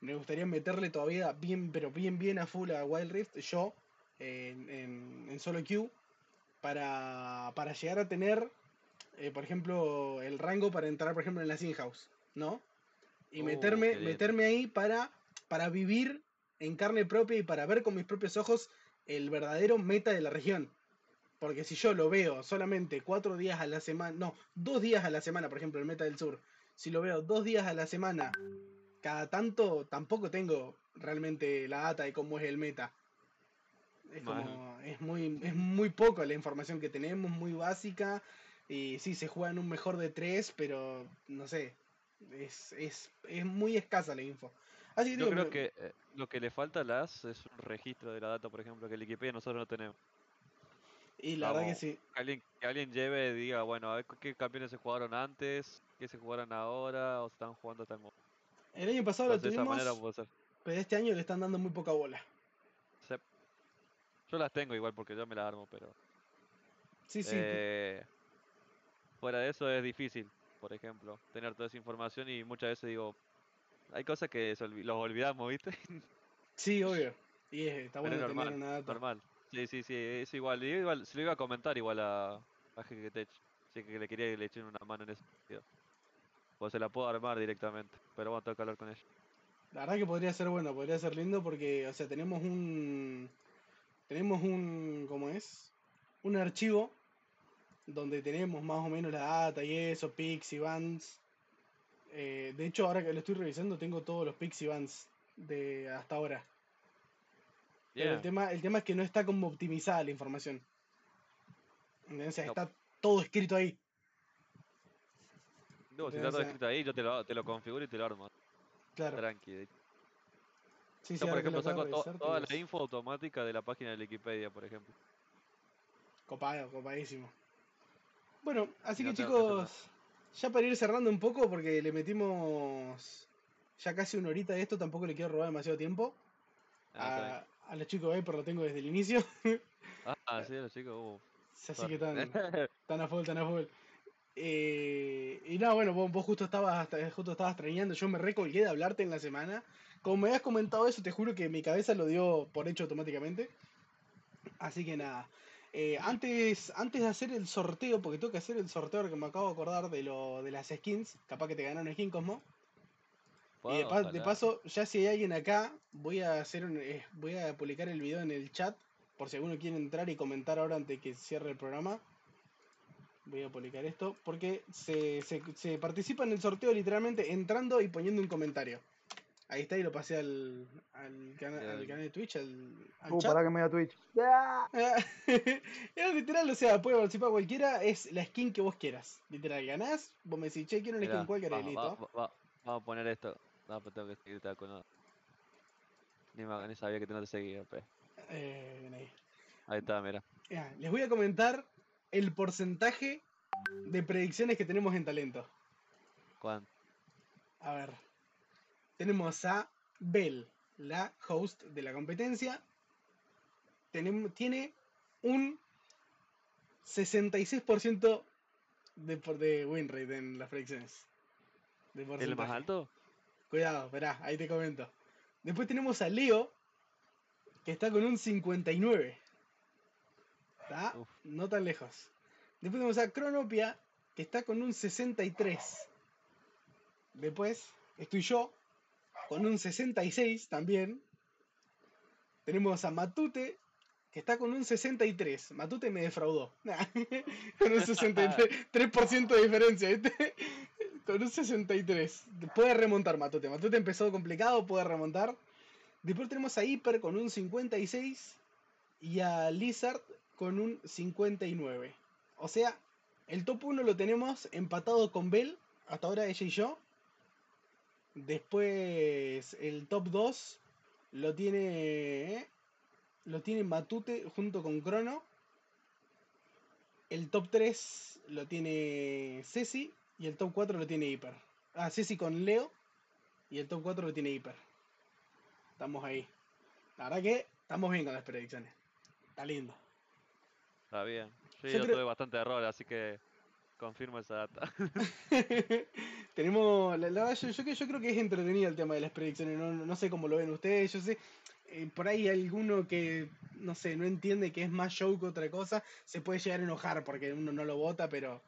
me gustaría meterle todavía bien, pero bien, bien a full a Wild Rift, yo, en, en, en solo queue, para, para llegar a tener, eh, por ejemplo, el rango para entrar, por ejemplo, en la in-house, ¿no? Y Uh, meterme, meterme ahí para, para vivir en carne propia y para ver con mis propios ojos el verdadero meta de la región. Porque si yo lo veo solamente cuatro días a la semana, no, dos días a la semana, por ejemplo, el meta del sur, si lo veo dos días a la semana, cada tanto tampoco tengo realmente la data de cómo es el meta. Es como, es muy, es muy poco la información que tenemos, muy básica. Y sí, se juega en un mejor de tres, pero no sé, es, es, es muy escasa la info. Así que Yo digo, creo que eh, lo que le falta a las es un registro de la data, por ejemplo, que el Wikipedia nosotros no tenemos. y la verdad que sí. Que alguien, que alguien lleve y diga, bueno, a ver qué campeones se jugaron antes, qué se jugaron ahora, o se están jugando hasta el momento. El año pasado lo Entonces, tuvimos, pero este año le están dando muy poca bola. Yo las tengo igual porque yo me las armo, pero Sí, sí. eh, fuera de eso es difícil, por ejemplo, tener toda esa información y muchas veces digo, hay cosas que los olvidamos, ¿viste? Sí, obvio. Y es- está Pero bueno tener normal, una data. normal. Sí, sí, sí, es igual. igual se lo iba a comentar igual a, a GGTech. Así que le quería que le echen una mano en ese sentido. Pues se la puedo armar directamente, pero bueno, tengo que hablar con ella. La verdad que podría ser bueno, podría ser lindo porque, o sea, tenemos un. Tenemos un. ¿Cómo es? Un archivo donde tenemos más o menos la data y eso, pics y bands. Eh, de hecho, ahora que lo estoy revisando, tengo todos los pics y bands de hasta ahora. Pero el tema, el tema es que no está como optimizada la información. O sea, No. está todo escrito ahí. No, si está todo escrito ahí, yo te lo, te lo configuro y te lo armo. Claro. Tranqui. Sí, sí, Yo, por que lo ejemplo, saco de to- revisar, toda la info automática de la página de Wikipedia, por ejemplo. Copado, copadísimo. Bueno, así que chicos, ya para ir cerrando un poco, porque le metimos ya casi una horita de esto, tampoco le quiero robar demasiado tiempo. Ah. A, a los chicos de Viper lo tengo desde el inicio, Ah, sí, los chicos, uh, así que están, están a full, están a full. Eh, y nada, bueno, vos, vos justo estabas justo estabas extrañando, yo me recolgué de hablarte en la semana. Como me habías comentado eso, te juro que mi cabeza lo dio por hecho automáticamente. Así que nada. eh, antes, antes de hacer el sorteo, porque tengo que hacer el sorteo que me acabo de acordar de lo de las skins, capaz que te ganaron skin Cosmo. Y de, pa- paso, ya si hay alguien acá, voy a hacer un- eh, voy a publicar el video en el chat, por si alguno quiere entrar y comentar ahora antes que cierre el programa. Voy a publicar esto, porque se, se, se participa en el sorteo literalmente entrando y poniendo un comentario. Ahí está, y lo pasé al, al, cana- al canal de Twitch, al, al Uh, chat. pará que me voy a Twitch. es literal, o sea, puede participar cualquiera, es la skin que vos quieras. Literal, ganás, vos me decís, che, quiero una skin cualquiera y va- listo. va- va- Vamos a poner esto. No, pero tengo que seguirte con nada. Ni, me- ni sabía que no te seguía, pe. Eh, bien ahí. Ahí está, mira. Ya, les voy a comentar el porcentaje de predicciones que tenemos en talento. ¿Cuánto? A ver. Tenemos a Bell, la host de la competencia. Tenemos, tiene un 66% de, por- de win rate en las predicciones. De ¿El más alto? Cuidado, esperá, ahí te comento. Después tenemos a Leo, que está con un 59. ¿Está? Uf. No tan lejos. Después tenemos a Cronopia, que está con un 63. Después estoy yo, con un 66 también. Tenemos a Matute, que está con un 63. Matute me defraudó. Con un 63, 3% de diferencia, ¿viste? Con un 63. Puede remontar Matute. Matute empezó complicado, puede remontar. Después tenemos a Hyper con un 56 y a Lizard con un 59. O sea, el top 1 lo tenemos empatado con Bell, hasta ahora ella y yo. Después el top 2 lo tiene lo tiene Matute junto con Crono. El top 3 lo tiene Ceci y el top 4 lo tiene Hyper. Ah, Ceci con Leo y el top 4 lo tiene Hyper. Estamos ahí. La verdad que estamos bien con las predicciones. Está lindo. Está bien. Sí, Yo yo, creo- tuve bastante error, así que confirmo esa data. Tenemos, la, la verdad, yo, yo, que- yo creo que es entretenido el tema de las predicciones, no, no sé cómo lo ven ustedes, yo sé, eh, por ahí alguno que, no sé, no entiende que es más show que otra cosa, se puede llegar a enojar porque uno no lo vota, pero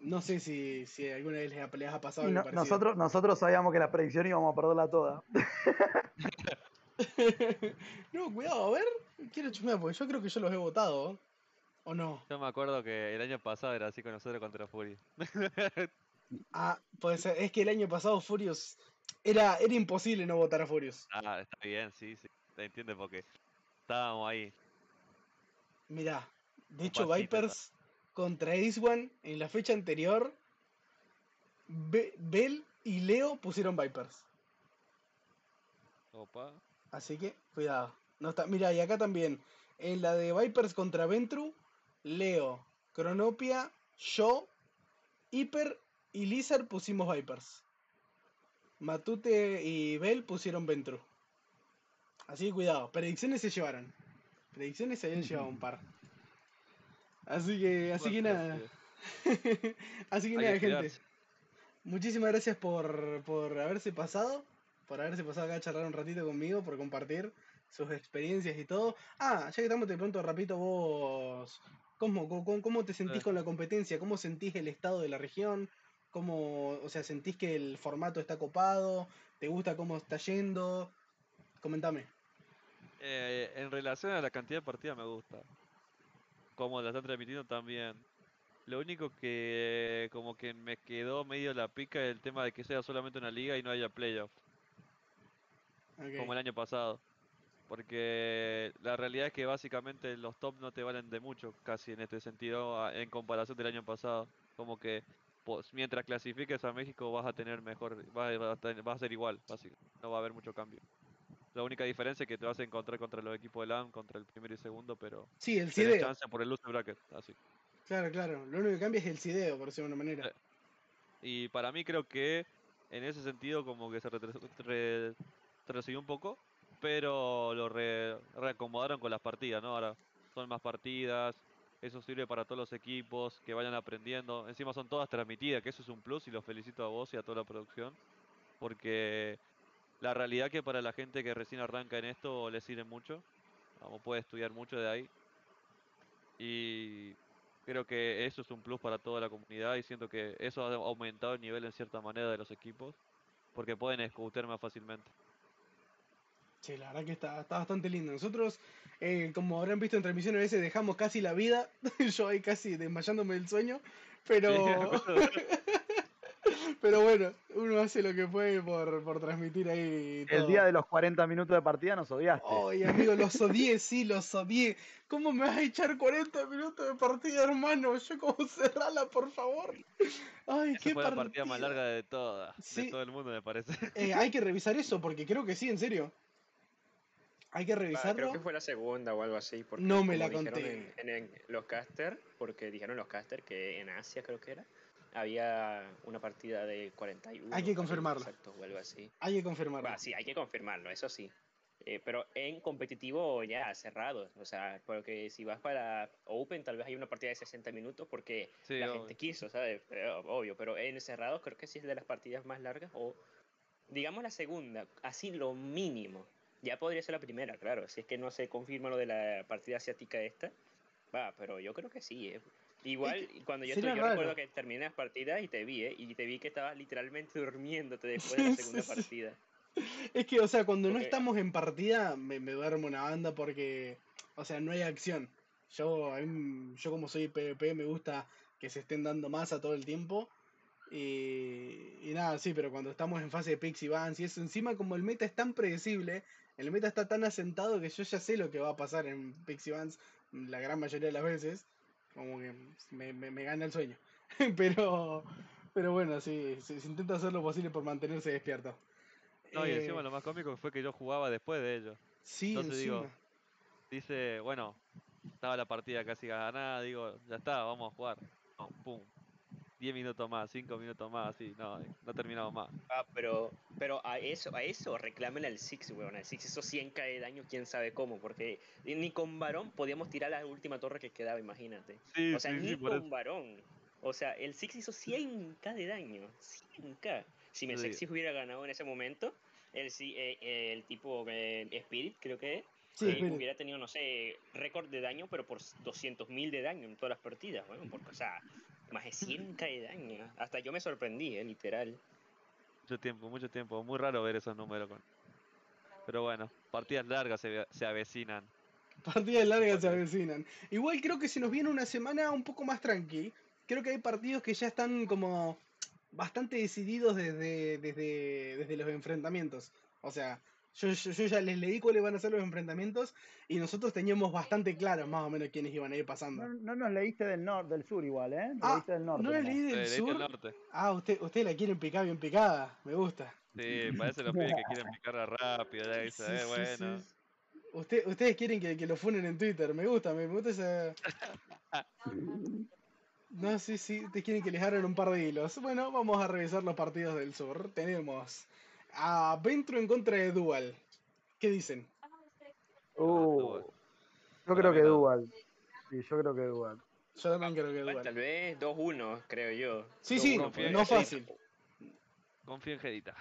no sé si, si alguna vez les ha, les ha pasado no- parecido. nosotros, nosotros sabíamos que la predicción íbamos a perderla toda. no, cuidado, a ver, quiero chusmear porque yo creo que yo los he votado, ¿o no? Yo me acuerdo que el año pasado era así con nosotros contra Fury. Ah, puede ser, es que el año pasado Furious, era, era imposible no votar a Furious. ah, está bien, sí, sí. Te entiende porque estábamos ahí. Mirá, de hecho pasito, Vipers contra Ace One en la fecha anterior, Be- Bell y Leo pusieron Vipers. Opa. Así que, cuidado. No está, mira, y acá también, en la de Vipers contra Ventru, Leo, Cronopia, yo, Hyper y Lizard pusimos Vipers. Matute y Bell pusieron Ventru. Así que cuidado, predicciones se llevaron. Predicciones se habían llevado un par. Así que, así que nada. sí. así que Hay nada, que gente. Muchísimas gracias por, por haberse pasado, por haberse pasado acá a charlar un ratito conmigo, por compartir sus experiencias y todo. Ah, ya que estamos de pronto, rapito, vos, ¿cómo, cómo, cómo te sentís con la competencia? ¿Cómo sentís el estado de la región? ¿Cómo, o sea, sentís que el formato está copado? ¿Te gusta cómo está yendo? Comentame. Eh, en relación a la cantidad de partidas me gusta. Como la están transmitiendo también. Lo único que como que me quedó medio la pica es el tema de que sea solamente una liga y no haya playoff, como el año pasado. Porque la realidad es que básicamente los top no te valen de mucho, casi en este sentido, en comparación del año pasado. Como que pues, mientras clasifiques a México vas a tener mejor, vas a, vas a ser igual, básicamente. No va a haber mucho cambio. La única diferencia es que te vas a encontrar contra los equipos de LAN, contra el primero y segundo, pero Sí, el sideo. chance por el loser bracket, así. Claro, claro. Lo único que cambia es el sideo, por decirlo de una manera. Eh, Y para mí creo que en ese sentido como que se retrocedió un poco, pero lo re- reacomodaron con las partidas, ¿no? Ahora son más partidas, eso sirve para todos los equipos, que vayan aprendiendo. Encima son todas transmitidas, que eso es un plus y los felicito a vos y a toda la producción, porque la realidad que para la gente que recién arranca en esto le sirve mucho, vamos, puede estudiar mucho de ahí. Y creo que eso es un plus para toda la comunidad y siento que eso ha aumentado el nivel en cierta manera de los equipos, porque pueden scoutear más fácilmente. Sí, la verdad que está, está bastante lindo. Nosotros, eh, como habrán visto en transmisión, a veces dejamos casi la vida. Yo ahí casi desmayándome del sueño. Pero, pero bueno, uno hace lo que puede por, por transmitir ahí. El día de los 40 minutos de partida nos odiaste. Ay, amigo, los odié, sí, los odié. ¿Cómo me vas a echar 40 minutos de partida, hermano? Yo como cerrala, por favor. Ay, Esa qué fue la partida más larga de toda, Sí. de todo el mundo me parece. Eh, hay que revisar eso, porque creo que sí, en serio. Hay que Ah, creo revisarlo. que fue la segunda o algo así. Porque No me la conté. En, en- en los caster, porque dijeron los caster que en Asia creo que era, había una partida de 41. Hay que 40 confirmarlo. Exacto, o algo así. Hay que confirmarlo. Va, sí, hay que confirmarlo, eso sí. Eh, pero en competitivo ya cerrado, o sea, porque si vas para Open tal vez hay una partida de 60 minutos porque Sí, la obvio. gente quiso, ¿sabes? Pero, obvio, pero en cerrado creo que sí es de las partidas más largas o digamos la segunda, así lo mínimo. Ya podría ser la primera, claro, si es que no se confirma lo de la partida asiática esta. Va, pero yo creo que sí, eh. Igual, que cuando yo, estuve, yo recuerdo que terminé las partidas y te vi, ¿eh? Y te vi que estabas literalmente durmiéndote después de la segunda partida. Es que, o sea, cuando no estamos en partida, me, me duermo una banda porque. O sea, no hay acción. Yo, mí- yo como soy PvP me gusta que se estén dando masa todo el tiempo. Y, y nada, sí, pero cuando estamos en fase de Pixie Vans y eso, encima como el meta es tan predecible, el meta está tan asentado que yo ya sé lo que va a pasar en Pixie Vans la gran mayoría de las veces. Como que me, me, me gana el sueño. pero, pero bueno, sí, se, se intenta hacer lo posible por mantenerse despierto. No, y Eh, encima lo más cómico fue que yo jugaba después de ello. Sí, entonces digo, encima. Dice, bueno, estaba la partida casi ganada, digo, ya está, vamos a jugar. No, pum. 10 minutos más, 5 minutos más, así, no, no terminamos más. Ah, pero, pero a eso, a eso reclamen al Six, weón. Al Six esos 100k de daño, quién sabe cómo, porque ni con varón podíamos tirar la última torre que quedaba, imagínate. Sí, O sea, sí, ni sí, con varón. O sea, el Six hizo 100k de daño. 100k. Si Sí. Mesexis hubiera ganado en ese momento, el, si- eh, el tipo eh, Spirit, creo que es, Sí, eh, hubiera tenido, no sé, récord de daño, pero por 200.000 de daño en todas las partidas, weón. Porque, o sea, más de 100k de daño. Hasta yo me sorprendí, eh, literal. Mucho tiempo, mucho tiempo. Muy raro ver esos números. Con... Pero bueno, partidas largas se, se avecinan. Partidas largas se avecinan. Igual creo que se nos viene una semana un poco más tranqui. Creo que hay partidos que ya están como bastante decididos desde, desde, desde los enfrentamientos. O sea, yo, yo, yo ya les leí cuáles van a ser los enfrentamientos y nosotros teníamos bastante claro más o menos quiénes iban a ir pasando. No, no nos leíste del norte, del sur igual, ¿eh? Nos Ah, leíste del norte. ¿No nomás. leí del sur? norte. Ah, usted, usted la quieren picar bien picada. Me gusta. Sí, parece los pibes que quieren picarla rápido, ya dice, Sí, eh, sí, bueno. sí. Usted, ustedes quieren que, que lo funen en Twitter. Me gusta, me, me gusta esa. No, sí, sí, te quieren que les hagan un par de hilos. Bueno, vamos a revisar los partidos del sur. Tenemos a Ventro en contra de Dual. ¿Qué dicen? Uh, Dual. yo creo que. Dual. Sí, yo creo que Dual. Yo también creo que Dual. tal vez 2-1, creo yo. Sí, sí, 2-1 confío en no fácil. Confía en Jedita.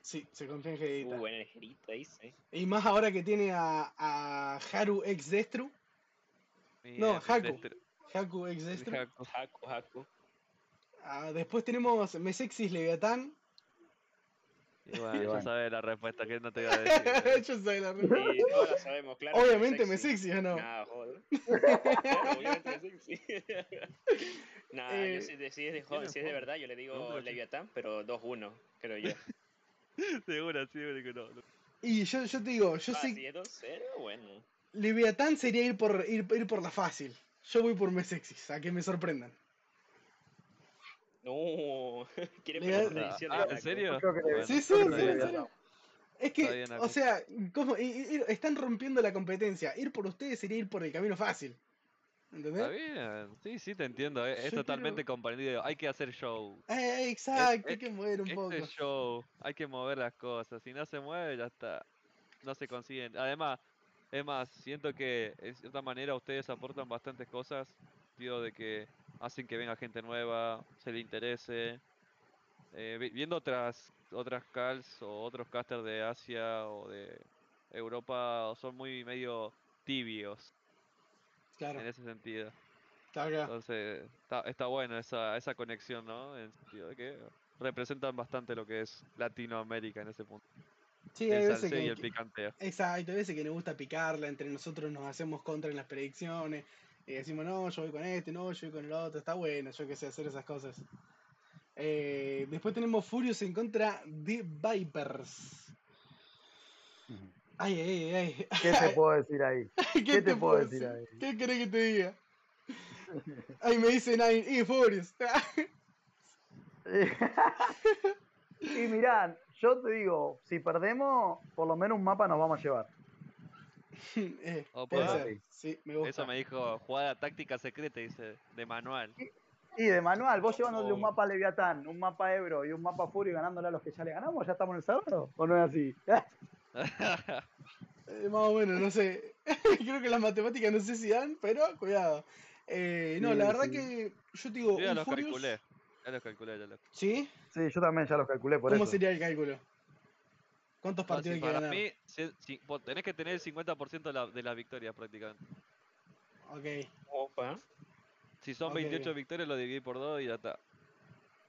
Sí, se confía en Gedita. Uh, buena ligerita, dice. Y más ahora que tiene a, a Haru ex Destru. No, Haku. Haku ex Destru. Haku, Haku. Ah, después tenemos Mesexis Leviatán. Y bueno, ya bueno. sabes la respuesta que no te voy a decir. eh. Yo soy la re- Sí, todos la sabemos, claro. Obviamente sexy. Mesexis, ¿o no? Nah, joder. Obviamente Mesexis. nah, Eh, yo si, de- si es de, si es de verdad, yo le digo Chico. Leviatán, pero 2-1, creo yo. Seguro, seguro que no. no. Y yo, yo te digo, yo ah, sé si es 2-0, bueno. Leviatán sería ir por, ir, ir por la fácil. Yo voy por Mesexis, a que me sorprendan. No, quiere predicción de Ah, ¿en serio? Bueno, Sí, sí, sí, en serio. Es Está que, o sea, i- están rompiendo la competencia. Ir por ustedes sería ir por el camino fácil. Está ¿Entendés? bien, sí, sí, te entiendo. eh, Es totalmente quiero- comprendido. Hay que hacer show. Eh, exacto, hay que mover un poco. Este show, hay que mover las cosas. Si no se mueve, ya está. No se consiguen. Además, es más, siento que de cierta manera ustedes aportan bastantes cosas. Sentido de que hacen que venga gente nueva, se le interese. Eh, vi- viendo otras otras calls o otros casters de Asia o de Europa son muy medio tibios Claro, en ese sentido. acá. Entonces, está, está bueno esa, esa conexión, ¿no? En el sentido de que representan bastante lo que es Latinoamérica en ese punto. Sí, hay el veces salseo y que, el picanteo. Exacto, hay veces que nos gusta picarla, entre nosotros nos hacemos contra en las predicciones, y decimos, no, yo voy con este, no, yo voy con el otro, está bueno, yo qué sé, hacer esas cosas. Eh, después tenemos Furious en contra de Vipers. Ay, ay, ay, ¿Qué te puedo decir ahí? qué te puedo decir ahí? ¿Qué querés que te diga? Ay, me dice Nine, y Furious. y mirá, yo te digo, si perdemos, por lo menos un mapa nos vamos a llevar. Eh, Opa. puede ser, sí, me gusta. Eso me dijo jugada táctica secreta, dice, de manual. Y de manual, vos llevándole un Oh. mapa Leviatán, un mapa Ebro y un mapa Fury ganándole a los que ya le ganamos, ¿ya estamos en el cerro? ¿O no es así? Eh, más o menos, no sé. Creo que las matemáticas no sé si dan, pero cuidado. Eh, no, Sí, la verdad sí. que yo te digo, Yo ya los Furious. calculé. Ya los calculé, ya los ¿Sí? Sí, yo también ya los calculé por ¿Cómo eso. sería el cálculo? ¿Cuántos No, partidos si hay que para ganar? mí, si- si- vos tenés que tener el 50% de, la- de las victorias prácticamente. Ok. Opa. Si son Ok. 28 victorias, lo dividí por 2 y ya está.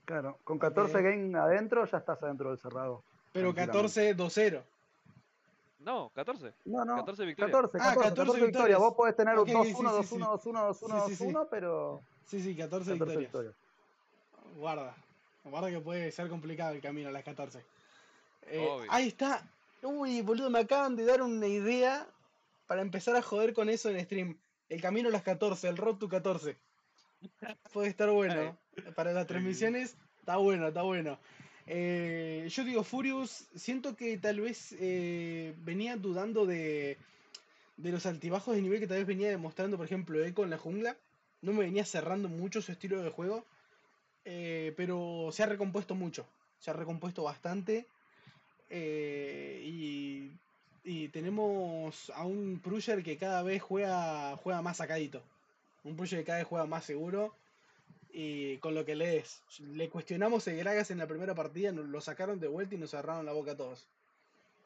Claro, con 14 Ok. games adentro ya estás adentro del cerrado. Pero Tranquilamente. 14-2-0. No, 14. No, no. 14 victorias. 14, Ah, 14, 14 14 victorias. victorias. Vos podés tener Ok, un sí, 2-1, sí, sí, 2-1, 2-1, 2-1, Sí, sí, sí. 2-1, pero Sí, sí, 14, 14 victorias. victorias. Guarda. Guarda que puede ser complicado el camino a las 14. Eh, ahí está. Uy, boludo, me acaban de dar una idea para empezar a joder con eso en stream. El camino a las 14, el Road to 14. Puede estar bueno. Para las transmisiones, está bueno, está bueno. Eh, yo digo, Furious, siento que tal vez eh, venía dudando de, de los altibajos de nivel que tal vez venía demostrando, por ejemplo, Echo en la jungla. No me venía cerrando mucho su estilo de juego. eh, pero se ha recompuesto mucho. Se ha recompuesto bastante. Eh, y, y tenemos a un Prusher que cada vez juega, juega más sacadito. Un Prusher que cada vez juega más seguro. Y con lo que lees, le cuestionamos el Gragas en la primera partida, lo sacaron de vuelta y nos cerraron la boca a todos.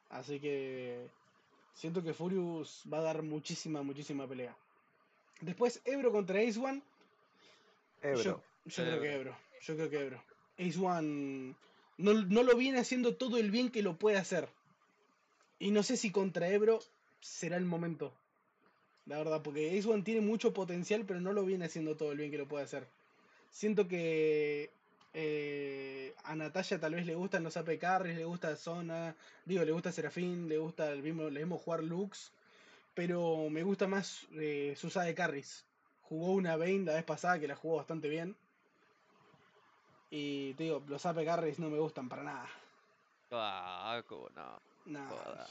Así que siento que Furious va a dar muchísima, muchísima pelea. Después Ebro contra Ace One. Ebro. Yo, yo creo que Ebro. Ebro. Yo creo que Ebro. Ace One no, no lo viene haciendo todo el bien que lo puede hacer. Y no sé si contra Ebro será el momento. La verdad, porque Ace One tiene mucho potencial, pero no lo viene haciendo todo el bien que lo puede hacer. Siento que eh, a Natalia tal vez le gustan los AP carries, le gusta Zona, digo, le gusta Serafín, le gusta el mismo, le jugar Lux, pero me gusta más eh, carries. Jugó una Vayne la vez pasada que la jugó bastante bien. Y te digo, los AP carries no me gustan para nada. Ah, cómo no. Nah, Joda.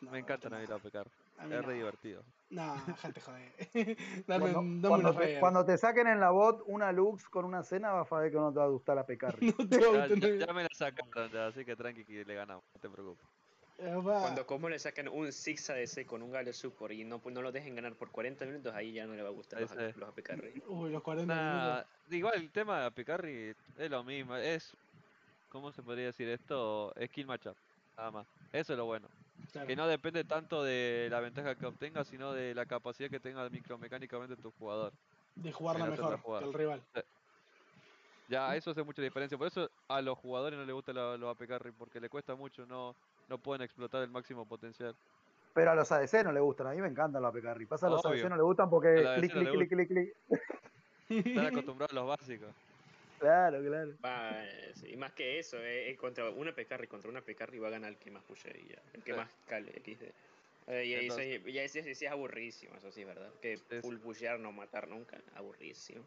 no, Me encantan a mí no. los pecar. A mí Es re no. divertido. No, gente joder. Dame, Cuando, dame cuando te, cuando te saquen en la bot una Lux con una cena, vas a ver que no te va a gustar la Pecarri. No te va a Ya, ya me la sacaron, ya, así que tranqui que le ganamos, no te preocupes. Cuando como le sacan un Six ADC con un Galio Support y no, no lo dejen ganar por 40 minutos, ahí ya no le va a gustar los, los APK Rey. Uy, los 40 Nah, minutos. igual el tema de Picarri es lo mismo, es, ¿cómo se podría decir esto? Skill matchup, nada más. Eso es lo bueno. Claro. Que no depende tanto de la ventaja que obtengas, sino de la capacidad que tenga micromecánicamente tu jugador. De jugarla otra mejor que el rival. Ya, eso hace mucha diferencia. Por eso a los jugadores no les gusta lo- los AP carry, porque le cuesta mucho, no, no pueden explotar el máximo potencial. Pero a los ADC no le gustan, a mí me encantan los Pecarri. Pasa a los Obvio. ADC no le gustan porque clic, clic, clic, clic, clic. Están acostumbrados a los básicos. Claro, claro. Va, y más que eso, eh, eh, contra una APK contra una APK va a ganar el que más pushe y ya, el que Sí. más cale XD. Eh, y eso, Entonces- y- y ese- ese sí es aburrísimo, eso sí es verdad. Que full pushear, no matar nunca, aburrísimo.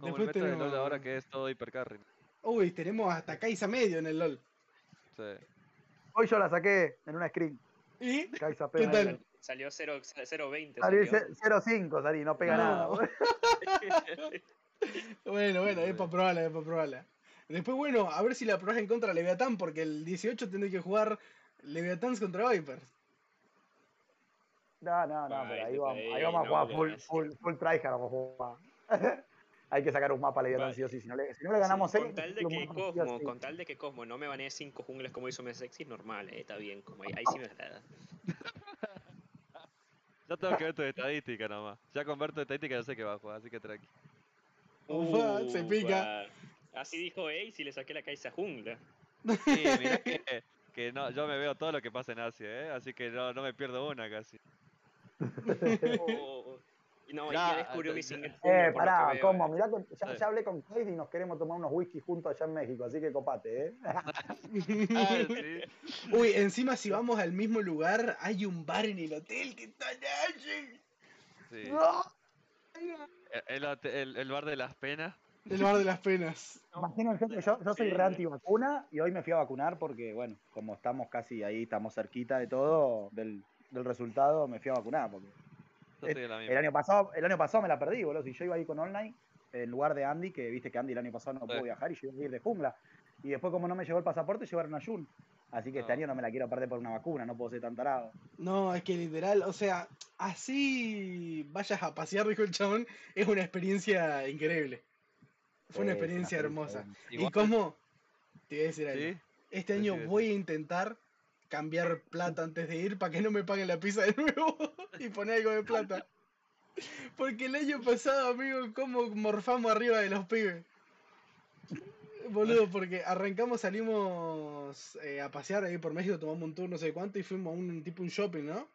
Como el Después meta de LoL tenemos. ahora que es todo hiper carry. Uy, tenemos hasta Kaisa medio en el LOL. Sí. Hoy yo la saqué en una screen. ¿Y? ¿Qué tal? Salió 0 0.20. Salí salió. 0.5, salí, no pega No. nada. Bueno, bueno, es para probarla, es para probarla. Después, bueno, a ver si la probás en contra de Leviatán, porque el 18 tendré que jugar Leviatáns contra Vipers. No, no, no, Ah, pero ahí vamos, ahí vamos a jugar full, full, full tryhard, vamos a jugar. Hay que sacar un mapa a Leviatán Va. sí o sí, si no le, si no le ganamos Sí, seis, con tal de que Cosmo, sí. con tal de que Cosmo no me banee 5 jungles como hizo Mesexy, normal, eh, está bien, como ahí, ahí sí me agrada. Ya tengo que ver tu estadística nomás. Ya con ver tu estadística ya sé que va a jugar, así que tranqui. Ufa, se pica. va. Así dijo Ace y le saqué la Kaisa jungla. Sí, mirá que, que no, yo me veo todo lo que pasa en Asia, ¿eh? Así que no, no me pierdo una casi. Oh, no, Ya, ya descubrió mi single Eh, pará, ¿cómo? eh. Mirá que ya, hablé con Kate y nos queremos tomar unos whisky juntos allá en México, así que copate, ¿eh? Uy, encima si vamos al mismo lugar, hay un bar en el hotel que está allí. sí. ¡No! El, el, el- bar de las penas. El bar de las penas. Imagínense que yo, yo soy re antivacuna y hoy me fui a vacunar porque, bueno, como estamos casi ahí, estamos cerquita de todo, del, del resultado, me fui a vacunar. Porque Yo Eh, soy de la el año pasado, el año pasado me la perdí, boludo. Si yo iba ahí con online, en lugar de Andy, que viste que Andy el año pasado no pudo viajar y yo iba a ir de jungla. Y después, como no me llegó el pasaporte, llevaron a Jun. Así que este No. año no me la quiero perder por una vacuna, no puedo ser tan tarado. No, es que literal, o sea, así vayas a pasear, dijo el chabón, es una experiencia increíble. Fue una experiencia hermosa. ¿Y cómo? Te voy a decir algo. ¿Sí? Este Sí, año sí, sí. voy a intentar cambiar plata antes de ir para que no me paguen la pizza de nuevo y poner algo de plata. Porque el año pasado, amigo, cómo morfamos arriba de los pibes. Boludo, porque arrancamos, salimos eh, a pasear ahí por México, tomamos un tour no sé cuánto y fuimos a un tipo un shopping, ¿no?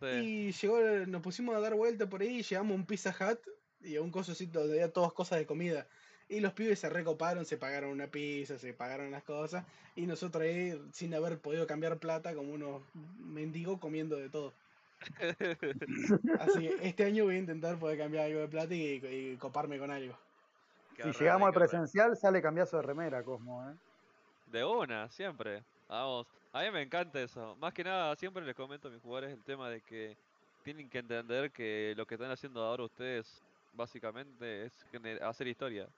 Sí. Y llegó, nos pusimos a dar vuelta por ahí, llegamos a un Pizza Hut y a un cosocito donde había todas cosas de comida. Y los pibes se recoparon, se pagaron una pizza, se pagaron las cosas. Y nosotros ahí, sin haber podido cambiar plata, como unos mendigos comiendo de todo. Así que este año voy a intentar poder cambiar algo de plata y, y coparme con algo. Qué Si raro, llegamos al raro. presencial, sale cambiazo de remera, Cosmo, ¿eh? De una, siempre. Vamos. A mí me encanta eso. Más que nada, siempre les comento a mis jugadores el tema de que tienen que entender que lo que están haciendo ahora ustedes, básicamente, es hacer historia.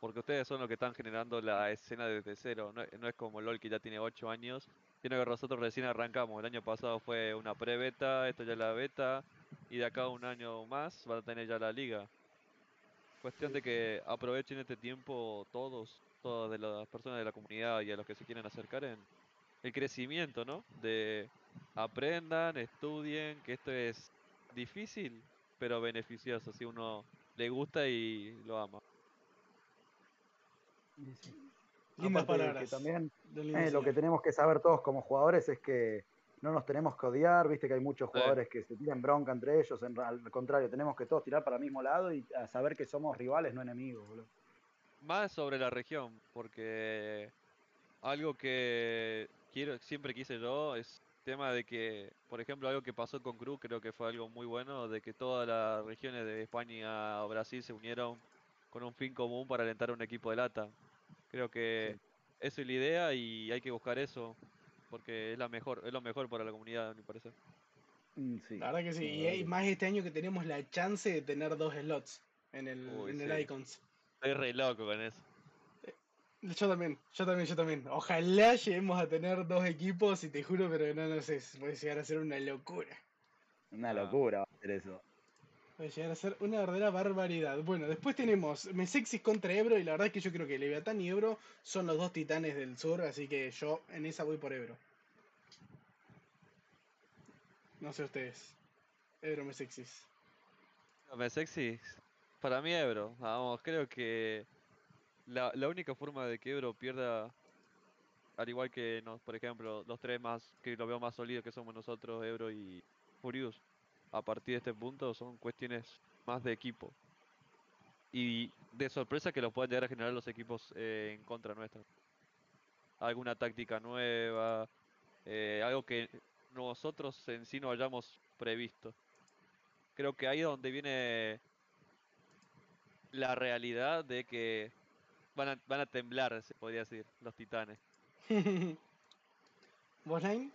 Porque ustedes son los que están generando la escena desde cero. No, no es como LOL que ya tiene 8 años, sino que nosotros recién arrancamos. El año pasado fue una pre-beta, esto ya es la beta, y de acá a un año más van a tener ya la liga. Cuestión de que aprovechen este tiempo todos, todas de las personas de la comunidad y a los que se quieren acercar en el crecimiento, ¿no? De aprendan, estudien, que esto es difícil, pero beneficioso, si uno le gusta y lo ama. Lindas que también eh, lo que tenemos que saber todos como jugadores es que no nos tenemos que odiar, viste que hay muchos Sí. jugadores que se tiran bronca entre ellos, en- al contrario, tenemos que todos tirar para el mismo lado y a saber que somos rivales, no enemigos, boludo. Más sobre la región, porque algo que quiero, siempre quise yo es tema de que, por ejemplo, algo que pasó con Cruz, creo que fue algo muy bueno, de que todas las regiones de España o Brasil se unieron con un fin común para alentar a un equipo de lata. Creo que eso es la idea y hay que buscar eso, porque es la mejor, es lo mejor para la comunidad, a mi parecer. Mm, sí, La verdad que sí, y hay más este año que tenemos la chance de tener dos slots en el, Uy, en el sí. Icons. Estoy re loco con eso. Yo también, yo también, yo también. Ojalá lleguemos a tener dos equipos y te juro, pero no, no sé, puede llegar a ser una locura. Una Ah. locura va a ser eso. Puede llegar a ser una verdadera barbaridad. Bueno, después tenemos Mesexis contra Ebro y la verdad es que yo creo que Leviatán y Ebro son los dos titanes del sur, así que yo en esa voy por Ebro. No sé ustedes. Ebro Mesexis. Me sexy. Para mí Ebro, vamos, creo que la, la única forma de que Ebro pierda, al igual que por ejemplo, los tres más, que lo veo más sólidos que somos nosotros, Ebro y Furious, a partir de este punto son cuestiones más de equipo. Y de sorpresa que los puedan llegar a generar los equipos eh, en contra nuestra. Alguna táctica nueva, eh, algo que nosotros en sí no hayamos previsto creo que ahí es donde viene la realidad de que van a, van a temblar, se podría decir, los titanes. ¿Vos, Line?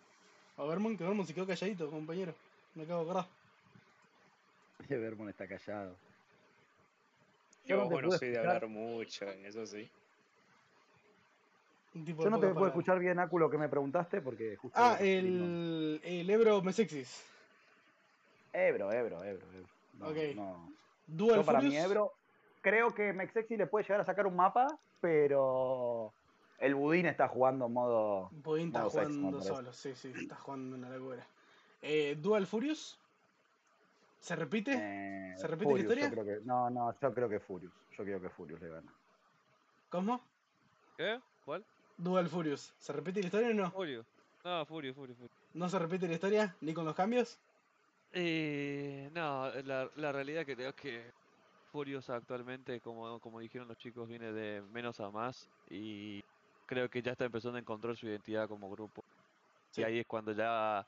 A Vermont se quedó calladito, compañero. Me acabo de Vermont está callado. Yo no te bueno, soy de hablar mucho, eso sí. Un tipo Yo no te puedo escuchar bien, Acu, lo que me preguntaste, porque justo... Ah, el, el Ebro Mesexis. Ebro, Ebro, Ebro, Ebro. No, Ok. no. Dual Yo para Furious. Ebro, creo que Mexexi le puede llegar a sacar un mapa, pero el Budín está jugando en modo... Budín está modo jugando solo, sí, sí, está jugando una locura. Eh, Dual Furious. ¿Se repite? eh, ¿Se repite la Furious, historia? Yo creo que, no, no, yo creo que Furious. Yo creo que Furious le gana. ¿Cómo? ¿Qué? ¿Cuál? Dual Furious. ¿Se repite la historia o no? Furio. No, Furio, Furio, Furio. ¿No se repite la historia? ¿Ni con los cambios? Eh, no, la, la realidad que creo que Furious actualmente, como, como dijeron los chicos, viene de menos a más y creo que ya está empezando a encontrar su identidad como grupo. Sí. Y ahí es cuando ya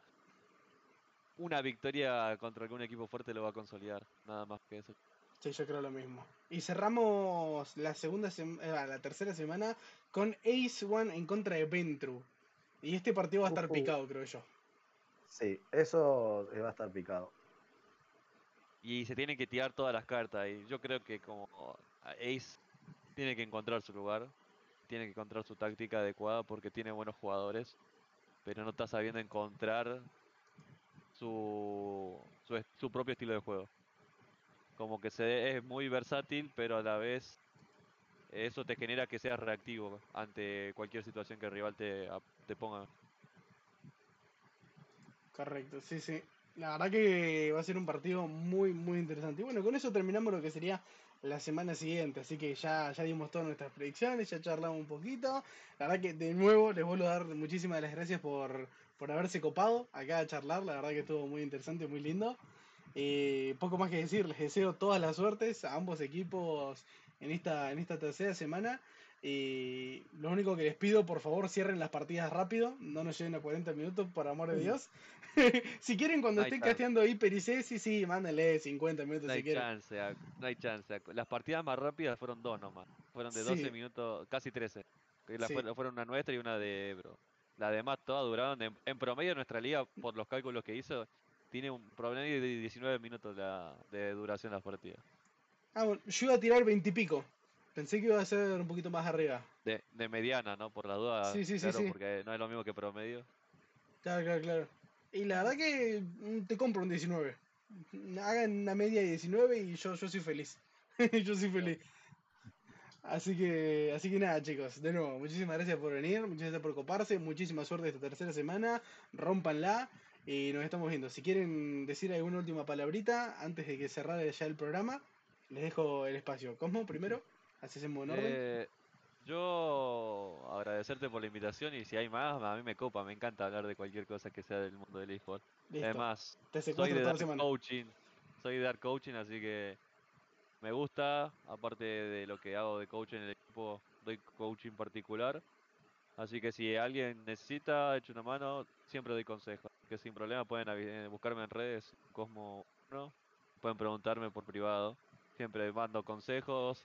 una victoria contra algún equipo fuerte lo va a consolidar, nada más que eso. Sí, yo creo lo mismo. Y cerramos la segunda sem- eh, la tercera semana con Ace One en contra de Ventru. Y este partido va a estar picado, creo yo. Sí, eso eh, va a estar picado. Y se tienen que tirar todas las cartas y yo creo que como Ace tiene que encontrar su lugar, tiene que encontrar su táctica adecuada porque tiene buenos jugadores, pero no está sabiendo encontrar su, su, propio estilo de juego. Como que se es muy versátil, pero a la vez eso te genera que seas reactivo ante cualquier situación que el rival te, te ponga. Correcto, sí, sí. La verdad que va a ser un partido muy, muy interesante. Y bueno, con eso terminamos lo que sería la semana siguiente. Así que ya, ya dimos todas nuestras predicciones, ya charlamos un poquito. La verdad que de nuevo les vuelvo a dar muchísimas gracias por, por haberse copado acá a charlar. La verdad que estuvo muy interesante, muy lindo. Eh, poco más que decir, les deseo todas las suertes a ambos equipos en esta, en esta tercera semana. Y lo único que les pido, por favor, cierren las partidas rápido, no nos lleven a 40 minutos, por amor de Dios. si quieren, cuando No estén chance. casteando Hiper y C, sí, sí, mándenle 50 minutos No si hay quieren. chance, no hay chance. Las partidas más rápidas fueron dos nomás. Fueron de Sí. 12 minutos, casi 13. Que la Sí. fueron, fueron una nuestra y una de Ebro. Las demás todas duraron, en, en promedio nuestra liga, por los cálculos que hizo, tiene un promedio de 19 minutos la, de duración las partidas. Ah, bueno, yo iba a tirar 20 y pico. Pensé que iba a ser un poquito más arriba. De, de mediana, ¿no? Por la duda, Sí, sí, sí, claro, sí. porque no es lo mismo que promedio. Claro, claro, claro. Y la verdad que mm, te compro un 19. Hagan una media de 19 y yo, yo soy feliz. yo soy feliz. Así que, así que nada, chicos. De nuevo, muchísimas gracias por venir, muchas gracias por coparse, muchísima suerte esta tercera semana. Rompanla y nos estamos viendo. Si quieren decir alguna última palabrita antes de que cerrara ya el programa, les dejo el espacio. Cosmo, primero, así hacemos en orden. Eh, yo agradecerte por la invitación y si hay más, a mí me copa, me encanta hablar de cualquier cosa que sea del mundo del eSport. Además, Te soy de dar semana. coaching, soy de dar coaching, así que me gusta, aparte de lo que hago de coaching en el equipo, doy coaching particular. Así que si alguien necesita, eche una mano, siempre doy consejos. Que sin problema pueden eh, buscarme en redes, Cosmo 1, pueden preguntarme por privado. Siempre mando consejos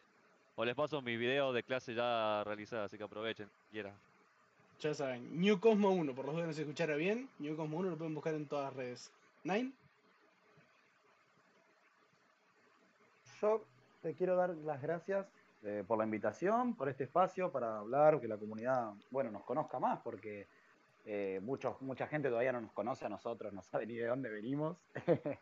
o les paso mis videos de clase ya realizadas, así que aprovechen, quieran. Ya saben, New Cosmo 1, por los que no se escuchara bien, New Cosmo 1 lo pueden buscar en todas las redes. Nine, Yo te quiero dar las gracias eh, por la invitación, por este espacio para hablar, que la comunidad, bueno, nos conozca más, porque eh, muchos, mucha gente todavía no nos conoce a nosotros, no sabe ni de dónde venimos.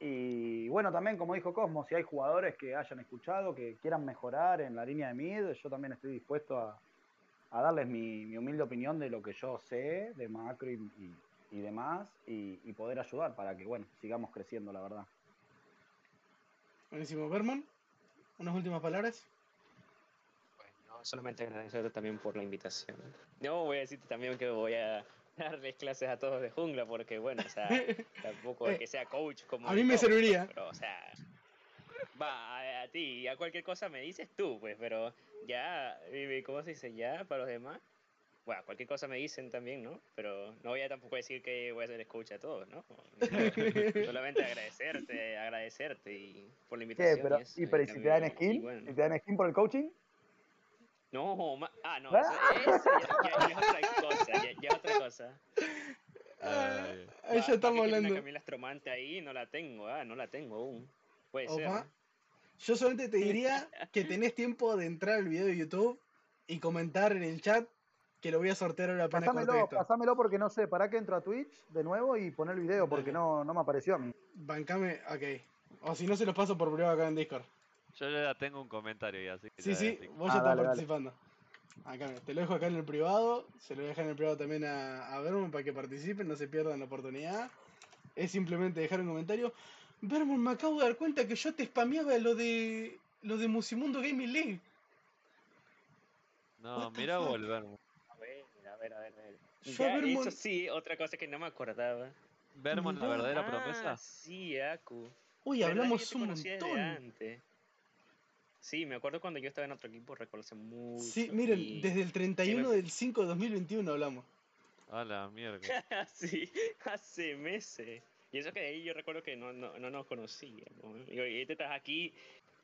y bueno, también como dijo Cosmo, si hay jugadores que hayan escuchado, que quieran mejorar en la línea de mid, yo también estoy dispuesto a, a darles mi, mi humilde opinión de lo que yo sé, de macro y, y- y demás, y, y poder ayudar para que, bueno, sigamos creciendo, la verdad. Buenísimo. Vermont, unas últimas palabras. Bueno, solamente agradecerte también por la invitación. No voy a decirte también que voy a darles clases a todos de jungla, porque bueno, o sea, tampoco es que sea coach como. A mí me serviría. Pero, o sea, va a, a ti, a cualquier cosa me dices tú, pues, pero ya, eh, ¿cómo se dice? Ya, para los demás. Bueno, cualquier cosa me dicen también, ¿no? Pero no voy a tampoco decir que voy a ser coach a todos, ¿no? No, Solamente agradecerte, agradecerte y por la ¿Qué? invitación. Pero, eso, ¿y, pero, ¿y si te dan y skin? bueno. ¿Si te dan skin por el coaching? No, ma- ah, no, eso, eso ya, ya- ya es otra cosa, ya, ya es otra cosa. Ah, ahí ya estamos hablando. Una Camila Astromante ahí, no la tengo, ah, no la tengo aún. Puede ser. Opa. ¿no? Yo solamente te diría que tenés tiempo de entrar al video de YouTube y comentar en el chat que lo voy a sortear ahora apenas esto. pásamelo porque no sé, para que entro a Twitch de nuevo y poner el video porque no, no me apareció a mí. Bancame, ok. O si no, se los paso por privado acá en Discord. Yo ya tengo un comentario ya, así que Sí, sí, vos Ah, ya estás dale, dale. participando. Acá, te lo dejo acá en el privado, se lo dejan en el privado también a, a Vermont para que participen, no se pierdan la oportunidad. Es simplemente dejar un comentario. Vermont, me acabo de dar cuenta que yo te spameaba lo de lo de Musimundo Gaming League. No, mira fuck? volver. A ver, a ver, a ver. Ya, eso sí, otra cosa que no me acordaba. Vermont, la Mira. verdadera Ah, promesa. Sí, Aku. Uy, hablamos te un montón. antes. Sí, me acuerdo cuando yo estaba en otro equipo, recuerdo mucho. Sí, miren, y- desde el 31 me- del 5 de 2021 hablamos. A la mierda. sí, hace meses. Y eso que de ahí yo recuerdo que no, no, no nos conocíamos. Y ahorita estás aquí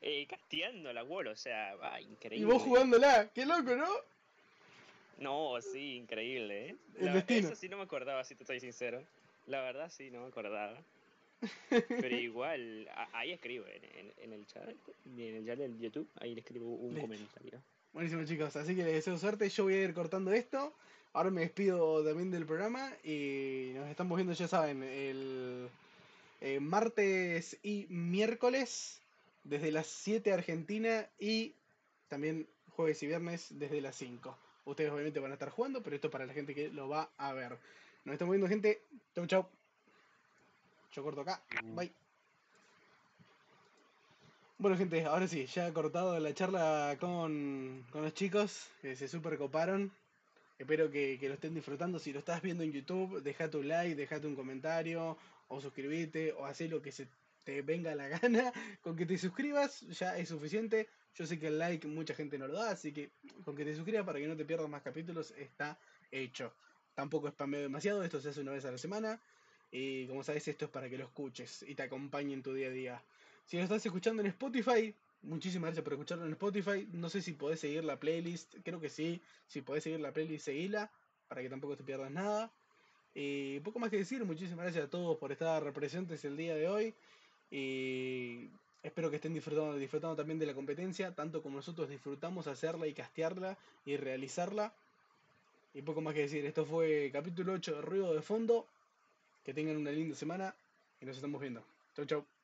eh, casteando la wall, o sea, va, Y increíble. vos jugándola, qué loco, ¿no? No, sí, increíble, ¿eh? El La-. Eso sí no me acordaba, si te estoy sincero. La verdad sí, no me acordaba. Pero igual, a- ahí escribo en, en- en el chat, en el chat del YouTube, ahí le escribo un Listo. comentario. Buenísimo chicos, así que les deseo suerte, yo voy a ir cortando esto. Ahora me despido también del programa y nos estamos viendo, ya saben, el eh, martes y miércoles desde las 7 Argentina y también jueves y viernes desde las 5. Ustedes obviamente van a estar jugando, pero esto para la gente que lo va a ver. Nos estamos viendo gente, chau chau. Yo corto acá, bye. Bueno, gente, ahora sí, ya he cortado la charla con, con los chicos, que se super coparon. Espero que, que lo estén disfrutando. Si lo estás viendo en YouTube, dejate un like, dejate un comentario, o suscribite, o haz lo que se te venga la gana. Con que te suscribas ya es suficiente. Yo sé que el like mucha gente no lo da, así que con que te suscribas para que no te pierdas más capítulos está hecho. Tampoco spameo demasiado, esto se hace una vez a la semana. Y como sabes, esto es para que lo escuches y te acompañe en tu día a día. Si lo estás escuchando en Spotify, muchísimas gracias por escucharlo en Spotify. No sé si podés seguir la playlist, creo que sí. Si podés seguir la playlist, seguila, para que tampoco te pierdas nada. Y poco más que decir, muchísimas gracias a todos por estar presentes el día de hoy. Y espero que estén disfrutando, disfrutando también de la competencia, tanto como nosotros disfrutamos hacerla y castearla y realizarla. Y poco más que decir, esto fue capítulo 8 de Ruido de Fondo. Que tengan una linda semana y nos estamos viendo. Chau, chau.